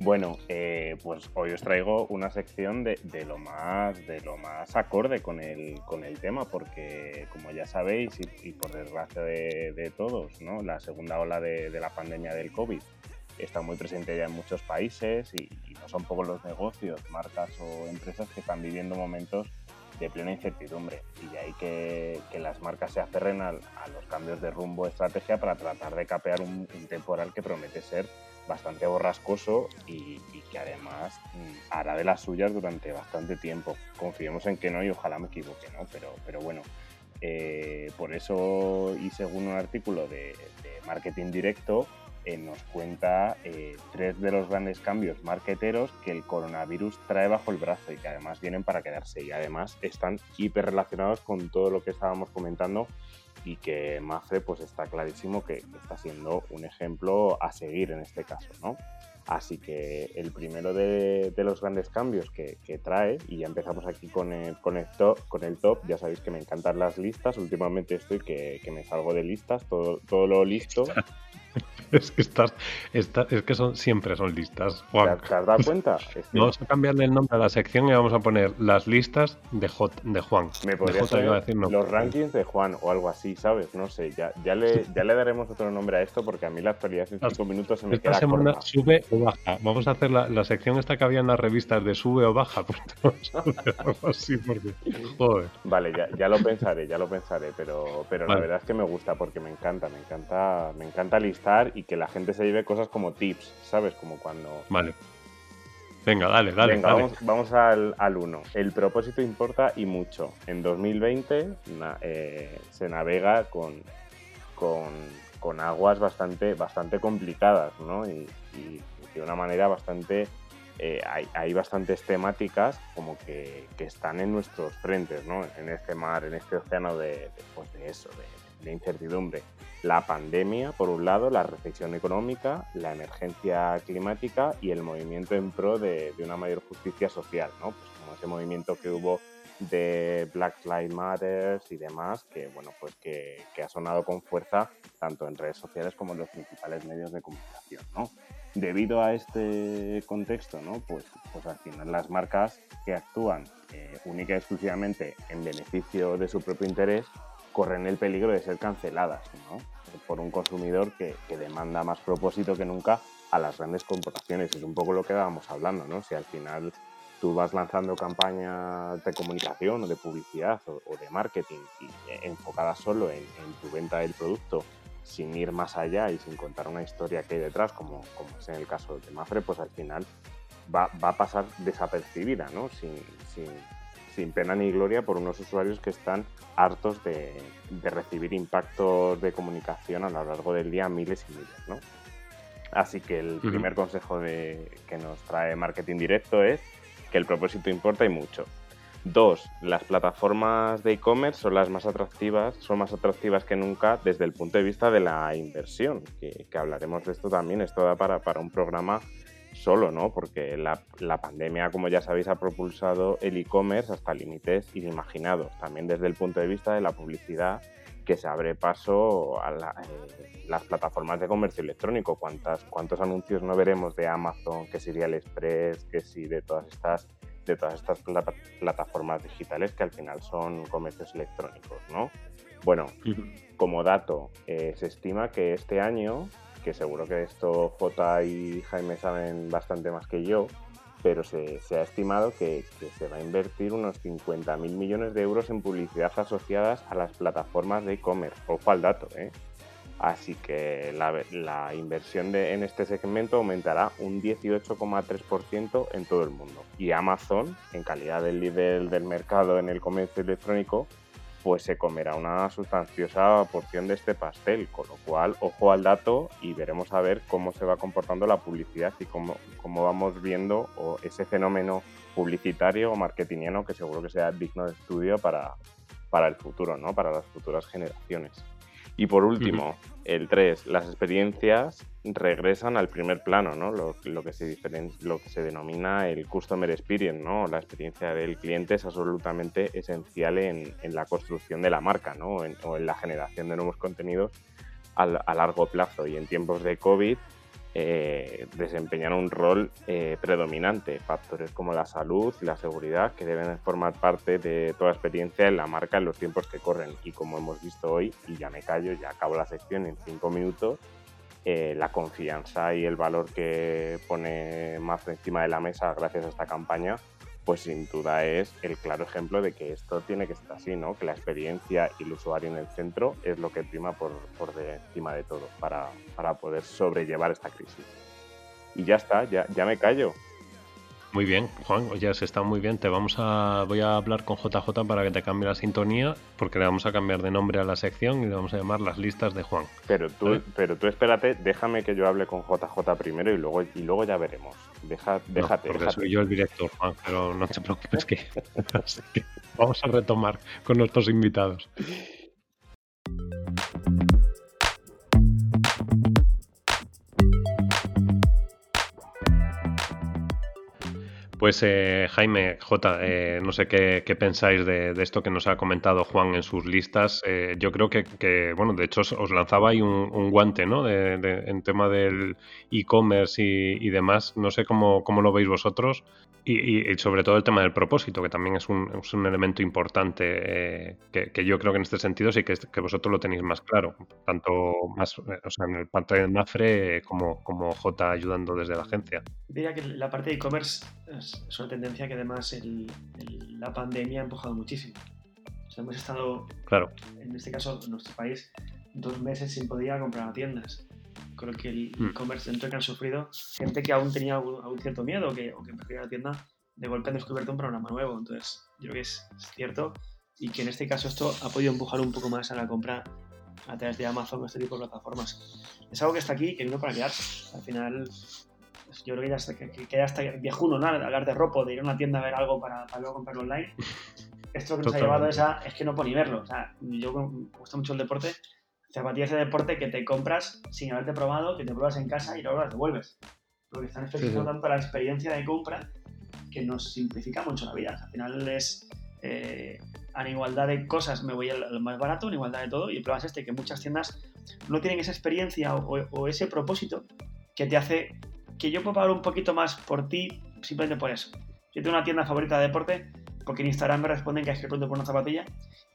Bueno, eh, pues hoy os traigo una sección de, lo más de lo más acorde con el, con el tema, porque como ya sabéis, y, por desgracia de, todos, ¿no? la segunda ola de, la pandemia del COVID está muy presente ya en muchos países y, no son pocos los negocios, marcas o empresas que están viviendo momentos de plena incertidumbre y de ahí que, las marcas se aferren a, los cambios de rumbo estrategia para tratar de capear un temporal que promete ser bastante borrascoso y, que además mm, hará de las suyas durante bastante tiempo. Confiemos en que no y ojalá me equivoque, ¿no? Pero, pero bueno, eh, por eso y según un artículo de, Marketing Directo, eh, nos cuenta eh, tres de los grandes cambios marketeros que el coronavirus trae bajo el brazo y que además vienen para quedarse y además están hiper relacionados con todo lo que estábamos comentando y que Mafre pues está clarísimo que, está siendo un ejemplo a seguir en este caso, ¿no? Así que el primero de, los grandes cambios que, trae, y ya empezamos aquí con el, con, top, con el top, ya sabéis que me encantan las listas, últimamente estoy que, que me salgo de listas, todo, todo lo listo, es que estás, es que son siempre son listas. Juan. ¿Te, has dado cuenta? Vamos a cambiarle el nombre a la sección y vamos a poner las listas de, de Juan. Me podría decir, los rankings de Juan o algo así, ¿sabes? No sé, ya, ya, le, ya le daremos otro nombre a esto porque a mí la actualidad en cinco minutos se me Esta semana sube o baja. Vamos a hacer la, la, sección esta que había en las revistas de sube o baja. Algo así porque, joder. Vale, ya, ya lo pensaré, ya lo pensaré, pero, pero la verdad es que me gusta porque me encanta, me encanta, me encanta listar y que la gente se lleve cosas como tips, ¿sabes? Como cuando... Vale. Venga, dale, dale. Venga, Vamos, vamos, al, al uno. El propósito importa y mucho. En 2020 eh, se navega con, con, aguas bastante, bastante complicadas, ¿no? Y, de una manera bastante... Eh, hay, hay, bastantes temáticas como que, que, están en nuestros frentes, ¿no? En este mar, en este océano de, pues de eso, de, de incertidumbre la pandemia, por un lado, la recesión económica, la emergencia climática y el movimiento en pro de, una mayor justicia social, ¿no? Pues como ese movimiento que hubo de Black Lives Matter y demás, que bueno, pues que, ha sonado con fuerza tanto en redes sociales como en los principales medios de comunicación, ¿no? Debido a este contexto, ¿no? Pues, pues al final las marcas que actúan eh, única y exclusivamente en beneficio de su propio interés, corren el peligro de ser canceladas por un consumidor que, demanda más propósito que nunca a las grandes corporaciones. Es un poco lo que estábamos hablando, ¿no? Si al final tú vas lanzando campañas de comunicación o de publicidad o, de marketing y, enfocadas solo en, tu venta del producto sin ir más allá y sin contar una historia que hay detrás, como, es en el caso de Mafre, pues al final va, a pasar desapercibida, ¿no? sin pena ni gloria por unos usuarios que están hartos de, recibir impactos de comunicación a lo largo del día, miles y miles, ¿no? Así que el primer consejo de, que nos trae marketing directo es que el propósito importa y mucho. Dos, las plataformas de e-commerce son las más atractivas, son más atractivas que nunca desde el punto de vista de la inversión, que, hablaremos de esto también, esto da para, para un programa solo, ¿no? Porque la, pandemia, como ya sabéis, ha propulsado el e-commerce hasta límites inimaginados. También desde el punto de vista de la publicidad, que se abre paso a eh, las plataformas de comercio electrónico. ¿Cuántas, ¿Cuántos anuncios no veremos de Amazon, que sería el Express, que sí, de todas estas de todas estas plataformas digitales que al final son comercios electrónicos, ¿no? Bueno, como dato, eh, se estima que este año que seguro que esto J y Jaime saben bastante más que yo, pero se, ha estimado que, se va a invertir unos 50.000 millones de euros en publicidad asociadas a las plataformas de e-commerce. Ojo al dato, ¿eh? Así que la, inversión en este segmento aumentará un 18,3% en todo el mundo. Y Amazon, en calidad del líder del mercado en el comercio electrónico, pues se comerá una sustanciosa porción de este pastel, con lo cual ojo al dato y veremos a ver cómo se va comportando la publicidad y cómo, cómo vamos viendo ese fenómeno publicitario o marketingiano que seguro que sea digno de estudio para, para el futuro, ¿no? para las futuras generaciones. Y por último, el 3, las experiencias regresan al primer plano, ¿no? Lo, que se lo que se denomina el Customer Experience, ¿no? La experiencia del cliente es absolutamente esencial en, la construcción de la marca, ¿no? o en la generación de nuevos contenidos a, a largo plazo. Y en tiempos de COVID, eh, un rol eh, predominante. Factores como la salud y la seguridad que deben formar parte de toda experiencia en la marca en los tiempos que corren. Y como hemos visto hoy, y ya me callo, ya acabo la sección en cinco minutos, eh, la confianza y el valor que pone más encima de la mesa gracias a esta campaña pues sin duda es el claro ejemplo de que esto tiene que estar así, ¿no? Que la experiencia y el usuario en el centro es lo que prima por, por de encima de todo para, para, poder sobrellevar esta crisis. Y ya está, ya, ya me callo. Muy bien, Juan, ya se está muy bien. Te vamos a voy a hablar con JJ para que te cambie la sintonía, porque le vamos a cambiar de nombre a la sección y le vamos a llamar las listas de Juan. Pero tú, pero tú espérate, déjame que yo hable con JJ primero y luego y luego ya veremos. Deja, déjate, porque soy yo el director, Juan, pero no te preocupes que vamos a retomar con nuestros invitados. Pues eh, Jaime, J, eh, no sé qué, pensáis de, esto que nos ha comentado Juan en sus listas. Eh, yo creo que, bueno, de hecho os, lanzaba ahí un, guante, ¿no? De, en tema del e-commerce y, demás. No sé cómo, cómo lo veis vosotros. Y, sobre todo el tema del propósito, que también es un, es un elemento importante que, yo creo que en este sentido sí que, que, vosotros lo tenéis más claro, tanto más, o sea, en el parte de Mafre como, como J ayudando desde la agencia. Diría que la parte de e-commerce es una tendencia que además la pandemia ha empujado muchísimo. hemos estado, claro. en este caso, en nuestro país, dos meses sin poder comprar a tiendas. Creo que el hmm. e-commerce dentro que han sufrido, gente que aún tenía algún, cierto miedo que, o que prefería la tienda, de golpe han descubierto un programa nuevo. Entonces, yo creo que es, cierto y que en este caso esto ha podido empujar un poco más a la compra a través de Amazon o este tipo de plataformas. Es algo que está aquí, que vino para quedarse. Al final, pues yo creo que ya está, que, ya está viejuno, ¿no? Hablar de ropa, de ir a una tienda a ver algo para, para luego comprarlo online. Esto que nos ha llevado es, a, es que no puedo ni verlo. O sea, yo me gusta mucho el deporte, zapatillas de deporte que te compras sin haberte probado, que te pruebas en casa y luego las devuelves. Porque están especificando tanto la experiencia de compra que nos simplifica mucho la vida. Al final es eh, en igualdad de cosas me voy al, más barato, en igualdad de todo, y el problema es este, que muchas tiendas no tienen esa experiencia o, o ese propósito que te hace que yo puedo pagar un poquito más por ti simplemente por eso. Yo tengo una tienda favorita de deporte porque en Instagram me responden que es que pregunto por una zapatilla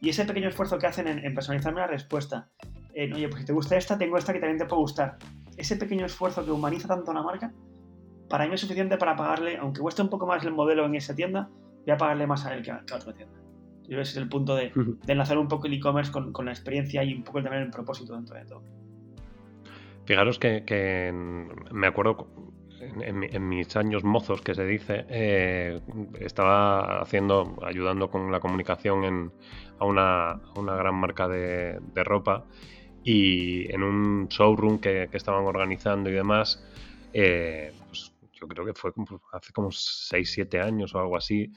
y ese pequeño esfuerzo que hacen en, personalizarme la respuesta, en, oye, pues si te gusta esta, tengo esta que también te puede gustar. Ese pequeño esfuerzo que humaniza tanto a una marca, para mí es suficiente para pagarle, aunque cueste un poco más el modelo en esa tienda, voy a pagarle más a él que a, otra tienda. Yo ese es el punto de, enlazar un poco el e-commerce con, con, la experiencia y un poco también el propósito dentro de todo. Fijaros que, me acuerdo en, mis años mozos, que se dice, eh, estaba haciendo, ayudando con la comunicación a, una, gran marca de, ropa y en un showroom que, estaban organizando y demás, eh, pues yo creo que fue hace como 6-7 años o algo así,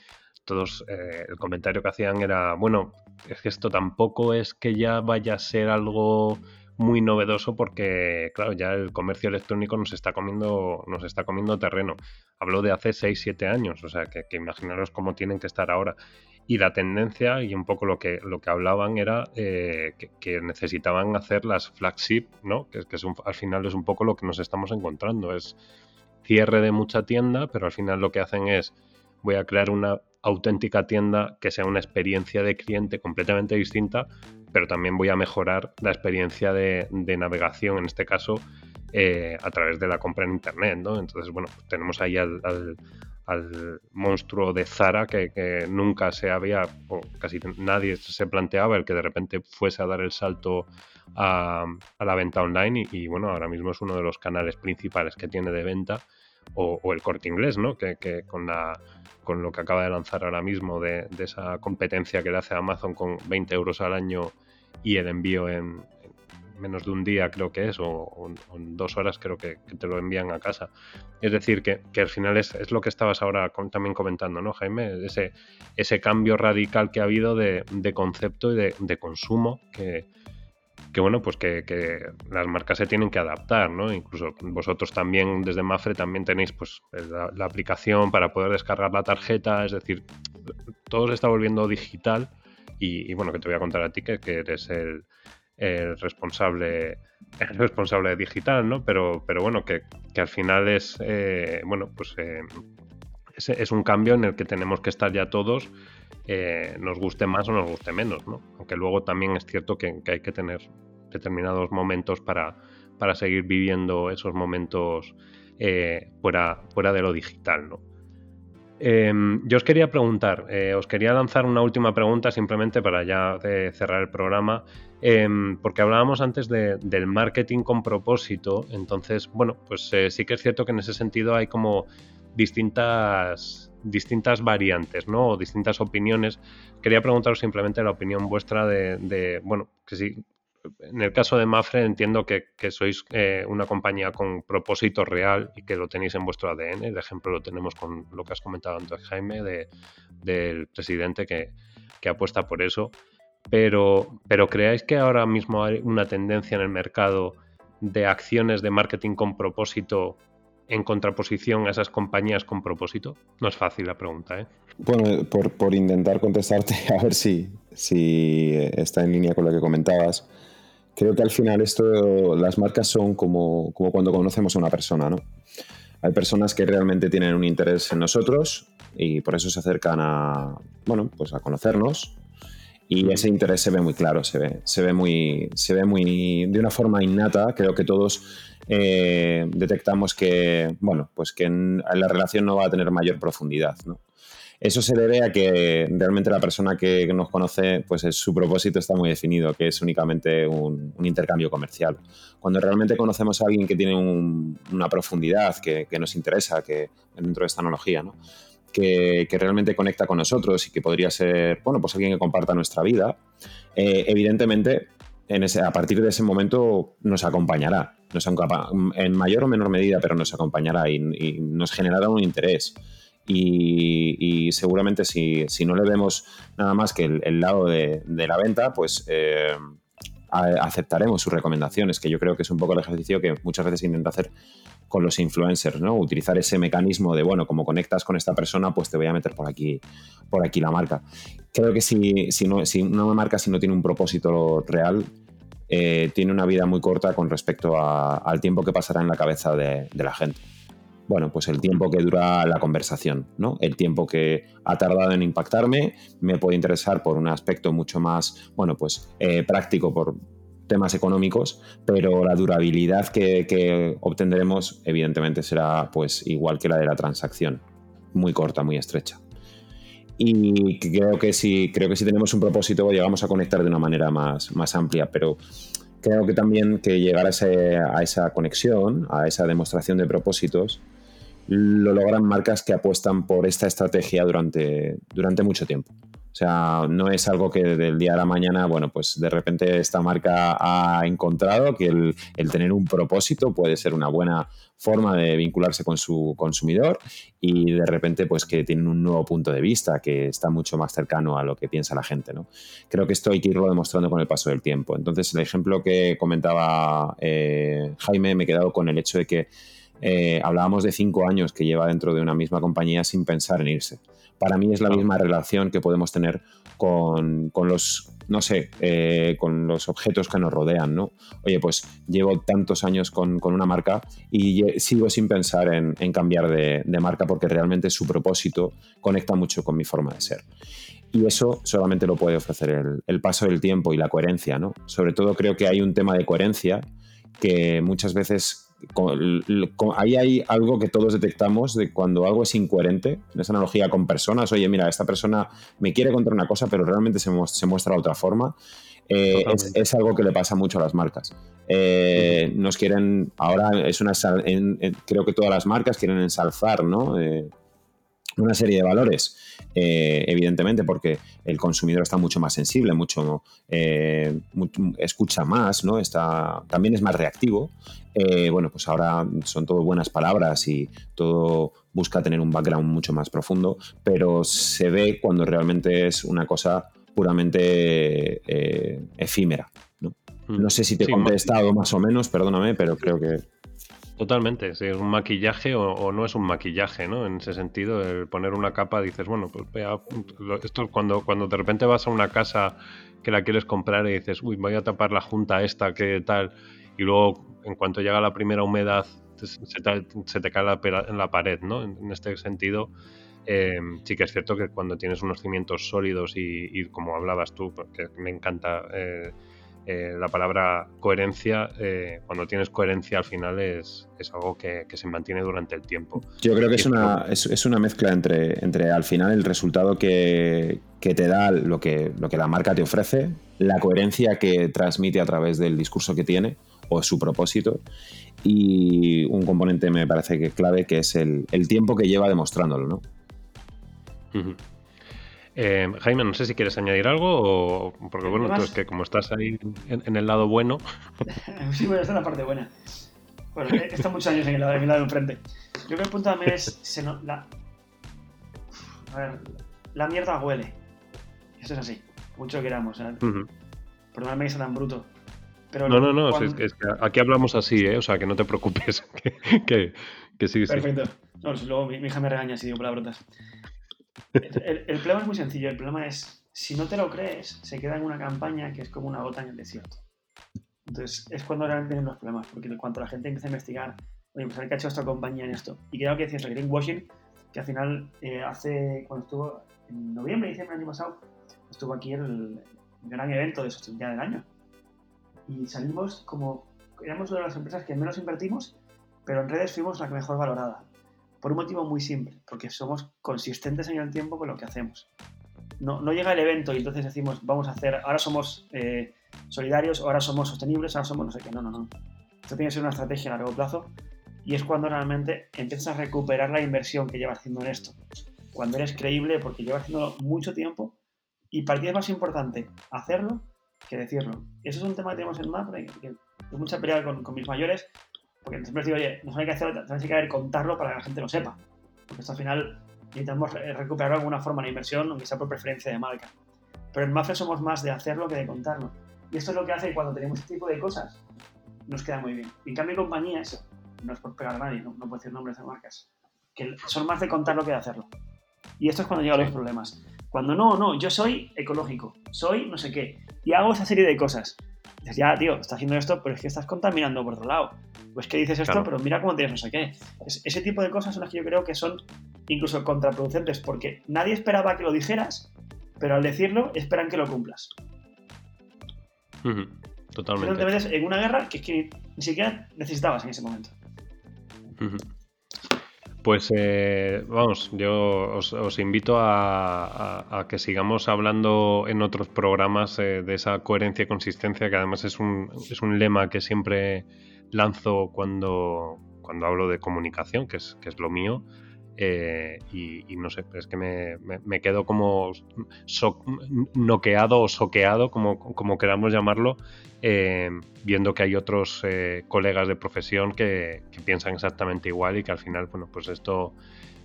todos eh, el comentario que hacían era, bueno, es que esto tampoco es que ya vaya a ser algo muy novedoso porque, claro, ya el comercio electrónico nos está comiendo, nos está comiendo terreno. Hablo de hace 6, 7 años, o sea, que, imaginaros cómo tienen que estar ahora. Y la tendencia, y un poco lo que, lo que hablaban era eh, que, necesitaban hacer las flagship, ¿no? Que, que es al final es un poco lo que nos estamos encontrando. Es cierre de mucha tienda, pero al final lo que hacen es voy a crear una auténtica tienda que sea una experiencia de cliente completamente distinta, pero también voy a mejorar la experiencia de, navegación, en este caso, eh, a través de la compra en Internet. ¿no? Entonces, bueno, tenemos ahí al, monstruo de Zara que, nunca se había, o casi nadie se planteaba el que de repente fuese a dar el salto a, la venta online y, bueno, ahora mismo es uno de los canales principales que tiene de venta o, el corte inglés, ¿no? Que, con, lo que acaba de lanzar ahora mismo de, esa competencia que le hace Amazon con 20 euros al año y el envío en, menos de un día creo que es, o, en dos horas creo que, te lo envían a casa. Es decir, que, al final es, lo que estabas ahora también comentando, ¿no, Jaime? Ese, ese cambio radical que ha habido de, concepto y de, consumo que, que bueno, pues que, las marcas se tienen que adaptar, ¿no? Incluso vosotros también desde Mafre también tenéis pues la, aplicación para poder descargar la tarjeta, es decir, todo se está volviendo digital y, bueno, que te voy a contar a ti que, que eres el, el responsable el responsable digital, ¿no? Pero, pero bueno, que, al final es, eh, bueno, pues eh, es, un cambio en el que tenemos que estar ya todos, eh, nos guste más o nos guste menos, ¿no? Aunque luego también es cierto que, hay que tener determinados momentos para, para seguir viviendo esos momentos fuera, fuera de lo digital, ¿no? Em, yo os quería preguntar, eh, os quería lanzar una última pregunta simplemente para ya eh, cerrar el programa, em, porque hablábamos antes del marketing con propósito, entonces, bueno, pues eh, sí que es cierto que en ese sentido hay como distintas, distintas variantes, ¿no? O distintas opiniones. Quería preguntaros simplemente la opinión vuestra de, bueno, que si en el caso de Mafre entiendo que, sois eh, una compañía con propósito real y que lo tenéis en vuestro ADN. El ejemplo lo tenemos con lo que has comentado antes, Jaime, del presidente que, apuesta por eso. Pero, pero ¿creáis que ahora mismo hay una tendencia en el mercado de acciones de marketing con propósito en contraposición a esas compañías con propósito? No es fácil la pregunta, ¿eh? Bueno, por, intentar contestarte, a ver si, si está en línea con lo que comentabas creo que al final esto, las marcas son como, como cuando conocemos a una persona, ¿no? Hay personas que realmente tienen un interés en nosotros y por eso se acercan a, bueno, pues a conocernos y ese interés se ve muy claro, se ve, se ve muy, se ve muy, de una forma innata, creo que todos eh, detectamos que, bueno, pues que en, la relación no va a tener mayor profundidad, ¿no? Eso se debe a que realmente la persona que nos conoce, pues su propósito está muy definido, que es únicamente un, intercambio comercial. Cuando realmente conocemos a alguien que tiene una profundidad, que, nos interesa, que dentro de esta analogía, ¿no? Que, realmente conecta con nosotros y que podría ser, bueno, pues alguien que comparta nuestra vida, eh, evidentemente a partir de ese momento nos acompañará, nos, en mayor o menor medida, pero nos acompañará y, nos generará un interés. Y, seguramente si, no le vemos nada más que el, lado de, la venta, pues eh, aceptaremos sus recomendaciones, que yo creo que es un poco el ejercicio que muchas veces intenta hacer con los influencers, ¿no? Utilizar ese mecanismo de, bueno, como conectas con esta persona, pues te voy a meter por aquí, por aquí la marca. Creo que si, si, no, si una marca si no tiene un propósito real, eh, tiene una vida muy corta con respecto al tiempo que pasará en la cabeza de la gente bueno, pues el tiempo que dura la conversación, ¿no? El tiempo que ha tardado en impactarme me puede interesar por un aspecto mucho más, bueno, pues eh, práctico por temas económicos, pero la durabilidad que, obtendremos evidentemente será pues igual que la de la transacción, muy corta, muy estrecha. Y creo que si, creo que si tenemos un propósito llegamos a conectar de una manera más, más amplia, pero creo que también que llegar a, a esa conexión, a esa demostración de propósitos, lo logran marcas que apuestan por esta estrategia durante, durante mucho tiempo. O sea, no es algo que del día a la mañana, bueno, pues de repente esta marca ha encontrado que el, tener un propósito puede ser una buena forma de vincularse con su consumidor y de repente pues que tienen un nuevo punto de vista que está mucho más cercano a lo que piensa la gente, ¿no? Creo que esto hay que irlo demostrando con el paso del tiempo. Entonces, el ejemplo que comentaba eh, Jaime me he quedado con el hecho de que eh, hablábamos de cinco años que lleva dentro de una misma compañía sin pensar en irse. Para mí es la misma relación que podemos tener con, los, no sé, eh, con los objetos que nos rodean, ¿no? Oye, pues llevo tantos años con, una marca y sigo sin pensar en, cambiar de, marca porque realmente su propósito conecta mucho con mi forma de ser. Y eso solamente lo puede ofrecer el, el paso del tiempo y la coherencia, ¿no? Sobre todo creo que hay un tema de coherencia que muchas veces ahí hay algo que todos detectamos de cuando algo es incoherente, en esa analogía con personas, oye, mira, esta persona me quiere contar una cosa, pero realmente se, muestra de otra forma. Eh, es, algo que le pasa mucho a las marcas. Eh, nos quieren, ahora es una, creo que todas las marcas quieren ensalzar, ¿no? Eh, una serie de valores, evidentemente, porque el consumidor está mucho más sensible, mucho, escucha más, ¿no? Está, también es más reactivo. bueno, pues ahora son todo buenas palabras y todo busca tener un background mucho más profundo, pero se ve cuando realmente es una cosa puramente eh, efímera. ¿no? Mm. ¿no? sé si te he contestado más o menos, perdóname, pero creo que... Totalmente, si es un maquillaje o, no es un maquillaje, ¿no? En ese sentido, el poner una capa, dices, bueno, pues vea, esto es cuando, cuando de repente vas a una casa que la quieres comprar y dices, uy, voy a tapar la junta esta, ¿qué tal? Y luego, en cuanto llega la primera humedad, se te, se te cae la, en la pared, ¿no? En, este sentido, eh, sí que es cierto que cuando tienes unos cimientos sólidos y, como hablabas tú, porque me encanta eh, eh, la palabra coherencia, cuando tienes coherencia al final es, algo que, se mantiene durante el tiempo. Yo creo que es una, es, una mezcla entre, entre al final el resultado que, te da lo que, lo que la marca te ofrece, la coherencia que transmite a través del discurso que tiene o su propósito y un componente me parece que clave que es el, el tiempo que lleva demostrándolo, ¿no? Eh, Jaime, no sé si quieres añadir algo o porque bueno, tú es que como estás ahí en, el lado bueno. sí, bueno, está en la parte buena. Bueno, he estado muchos años en el lado, en el lado de enfrente. Yo creo que el punto también es. la, a ver, la mierda huele. Eso es así. Mucho que queramos. ¿eh? Perdóname que sea tan bruto. Pero no, no, no. Es, que aquí hablamos así, ¿eh? O sea, que no te preocupes. que, que, sí, Perfecto. No, luego mi, mi, hija me regaña si digo palabrotas. El, problema es muy sencillo. El problema es, si no te lo crees, se queda en una campaña que es como una gota en el desierto. Entonces, es cuando realmente tienen los problemas, porque cuando la gente empieza a investigar, oye, pues qué ha hecho esta compañía en esto. Y creo que decías el greenwashing, que al final, eh, hace, cuando estuvo en noviembre, diciembre del año pasado, estuvo aquí el, gran evento de sostenibilidad del año. Y salimos como, éramos una de las empresas que menos invertimos, pero en redes fuimos la que mejor valorada. Por un motivo muy simple, porque somos consistentes en el tiempo con lo que hacemos. No, no llega el evento y entonces decimos, vamos a hacer, ahora somos eh, solidarios, ahora somos sostenibles, ahora somos no sé qué. No, no, no. Esto tiene que ser una estrategia a largo plazo y es cuando realmente empiezas a recuperar la inversión que llevas haciendo en esto. Cuando eres creíble, porque llevas haciendo mucho tiempo y para ti es más importante hacerlo que decirlo. Eso es un tema que tenemos en MAP, que, que mucha pelea con, con mis mayores, porque siempre digo, oye, no hay que hacer, hay que contarlo para que la gente lo sepa. Porque esto al final necesitamos recuperar de alguna forma la inversión, aunque sea por preferencia de marca. Pero en Mafre somos más de hacerlo que de contarlo. Y esto es lo que hace que cuando tenemos este tipo de cosas, nos queda muy bien. En cambio, compañías, no es por pegar a nadie, no, puedo decir nombres de marcas, que son más de contarlo que de hacerlo. Y esto es cuando llegan los problemas. Cuando no, no, yo soy ecológico, soy no sé qué, y hago esa serie de cosas. Dices, ya, tío, estás haciendo esto, pero es que estás contaminando por otro lado. Pues que dices esto, pero mira cómo tienes no sé qué. ese tipo de cosas son las que yo creo que son incluso contraproducentes, porque nadie esperaba que lo dijeras, pero al decirlo esperan que lo cumplas. Totalmente. Entonces te metes en una guerra que, es que ni siquiera necesitabas en ese momento. Pues eh, vamos, yo os, invito a, que sigamos hablando en otros programas eh, de esa coherencia y consistencia, que además es un, es un lema que siempre lanzo cuando, cuando hablo de comunicación, que es, que es lo mío. Eh, y, no sé, es que me, me, quedo como noqueado o soqueado, como, como queramos llamarlo, eh, viendo que hay otros eh, colegas de profesión que, piensan exactamente igual y que al final, bueno, pues esto,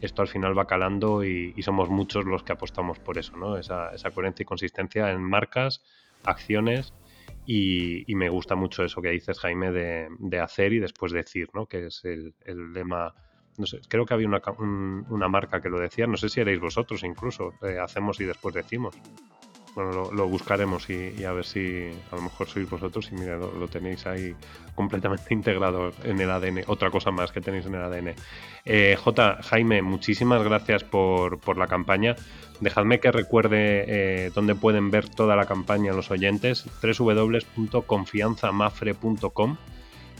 esto al final va calando y, somos muchos los que apostamos por eso, ¿no? Esa, esa coherencia y consistencia en marcas, acciones y, me gusta mucho eso que dices, Jaime, de, hacer y después decir, ¿no? Que es el, el lema no sé, creo que había una, una, marca que lo decía, no sé si erais vosotros incluso, eh, hacemos y después decimos. Bueno, lo, buscaremos y, a ver si a lo mejor sois vosotros y mira, lo, tenéis ahí completamente integrado en el ADN. Otra cosa más que tenéis en el ADN. Eh, J. Jaime, muchísimas gracias por, por la campaña. Dejadme que recuerde eh, dónde pueden ver toda la campaña los oyentes, www.confianzamafre.com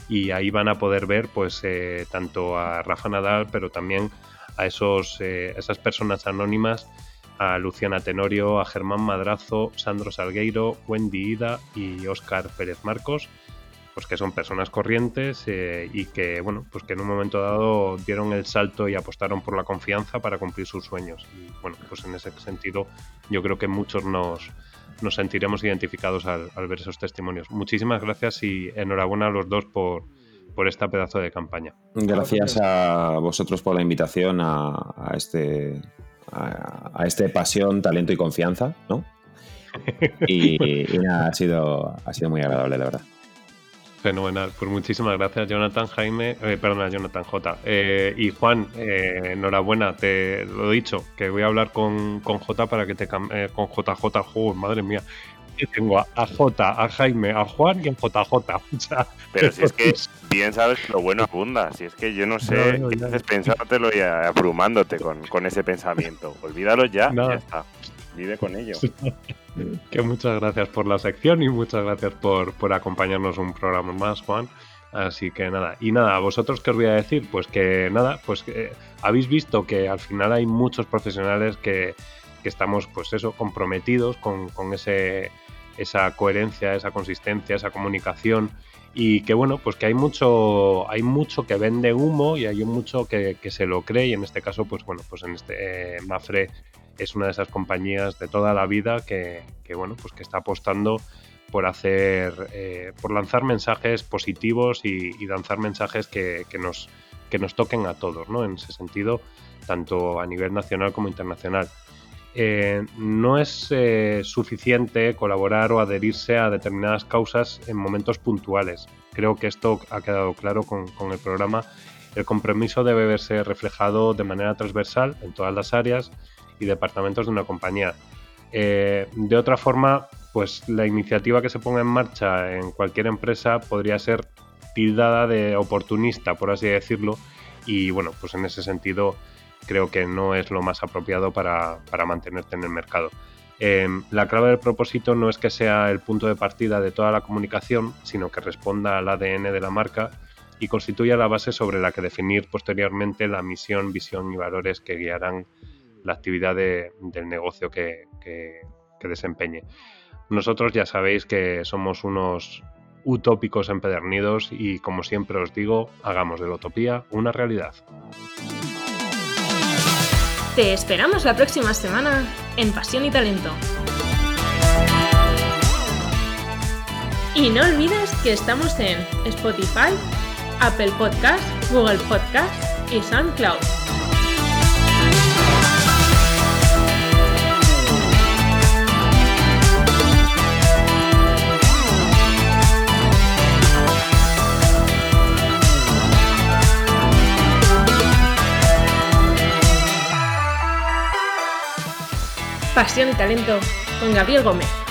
y ahí van a poder ver pues eh, tanto a Rafa Nadal, pero también a esos, esas personas anónimas, a Luciana Tenorio, a Germán Madrazo, Sandro Salgueiro, Wendy Ida y Óscar Pérez Marcos, pues que son personas corrientes eh, y que, bueno, pues que en un momento dado dieron el salto y apostaron por la confianza para cumplir sus sueños. Y bueno, pues en ese sentido yo creo que muchos nos, nos sentiremos identificados al, ver esos testimonios. Muchísimas gracias y enhorabuena a los dos por, por esta pedazo de campaña. Gracias a vosotros por la invitación a, este a, este pasión, talento y confianza, ¿no? Y, nada, ha sido, ha sido muy agradable, la verdad. Fenomenal, pues muchísimas gracias Jonathan Jaime, eh, perdona Jonathan J. Eh, y Juan, eh, enhorabuena, te lo he dicho, que voy a hablar con, con J para que te eh, con JJ, juego, madre mía. Y tengo a, J, a Jaime, a Juan y a JJ. Pero si es que bien sabes que lo bueno abunda, si es que yo no sé no, qué haces pensándotelo y abrumándote con, con ese pensamiento. Olvídalo ya, ya está. Vive con ello. que muchas gracias por la sección y muchas gracias por, por acompañarnos un programa más, Juan. Así que nada, y nada, ¿a vosotros qué os voy a decir? Pues que nada, pues que habéis visto que al final hay muchos profesionales que, que estamos, pues eso, comprometidos con, con ese, esa coherencia, esa consistencia, esa comunicación y que bueno, pues que hay mucho, hay mucho que vende humo y hay mucho que, que se lo cree y en este caso, pues bueno, pues en este eh, Mafre es una de esas compañías de toda la vida que, bueno, pues que está apostando por hacer, eh, por lanzar mensajes positivos y, lanzar mensajes que, nos, que nos toquen a todos, ¿no? En ese sentido, tanto a nivel nacional como internacional. Eh, no es eh, suficiente colaborar o adherirse a determinadas causas en momentos puntuales. Creo que esto ha quedado claro con, el programa. El compromiso debe verse reflejado de manera transversal en todas las áreas y departamentos de una compañía. Eh, de otra forma, pues la iniciativa que se ponga en marcha en cualquier empresa podría ser tildada de oportunista, por así decirlo, y bueno, pues en ese sentido creo que no es lo más apropiado para, mantenerte en el mercado. Eh, la clave del propósito no es que sea el punto de partida de toda la comunicación, sino que responda al ADN de la marca y constituya la base sobre la que definir posteriormente la misión, visión y valores que guiarán la actividad del negocio que, desempeñe. Nosotros ya sabéis que somos unos utópicos empedernidos y como siempre os digo, hagamos de la utopía una realidad. Te esperamos la próxima semana en Pasión y Talento. Y no olvides que estamos en Spotify, Apple Podcast, Google Podcast y SoundCloud. Pasión y Talento con Gabriel Gómez.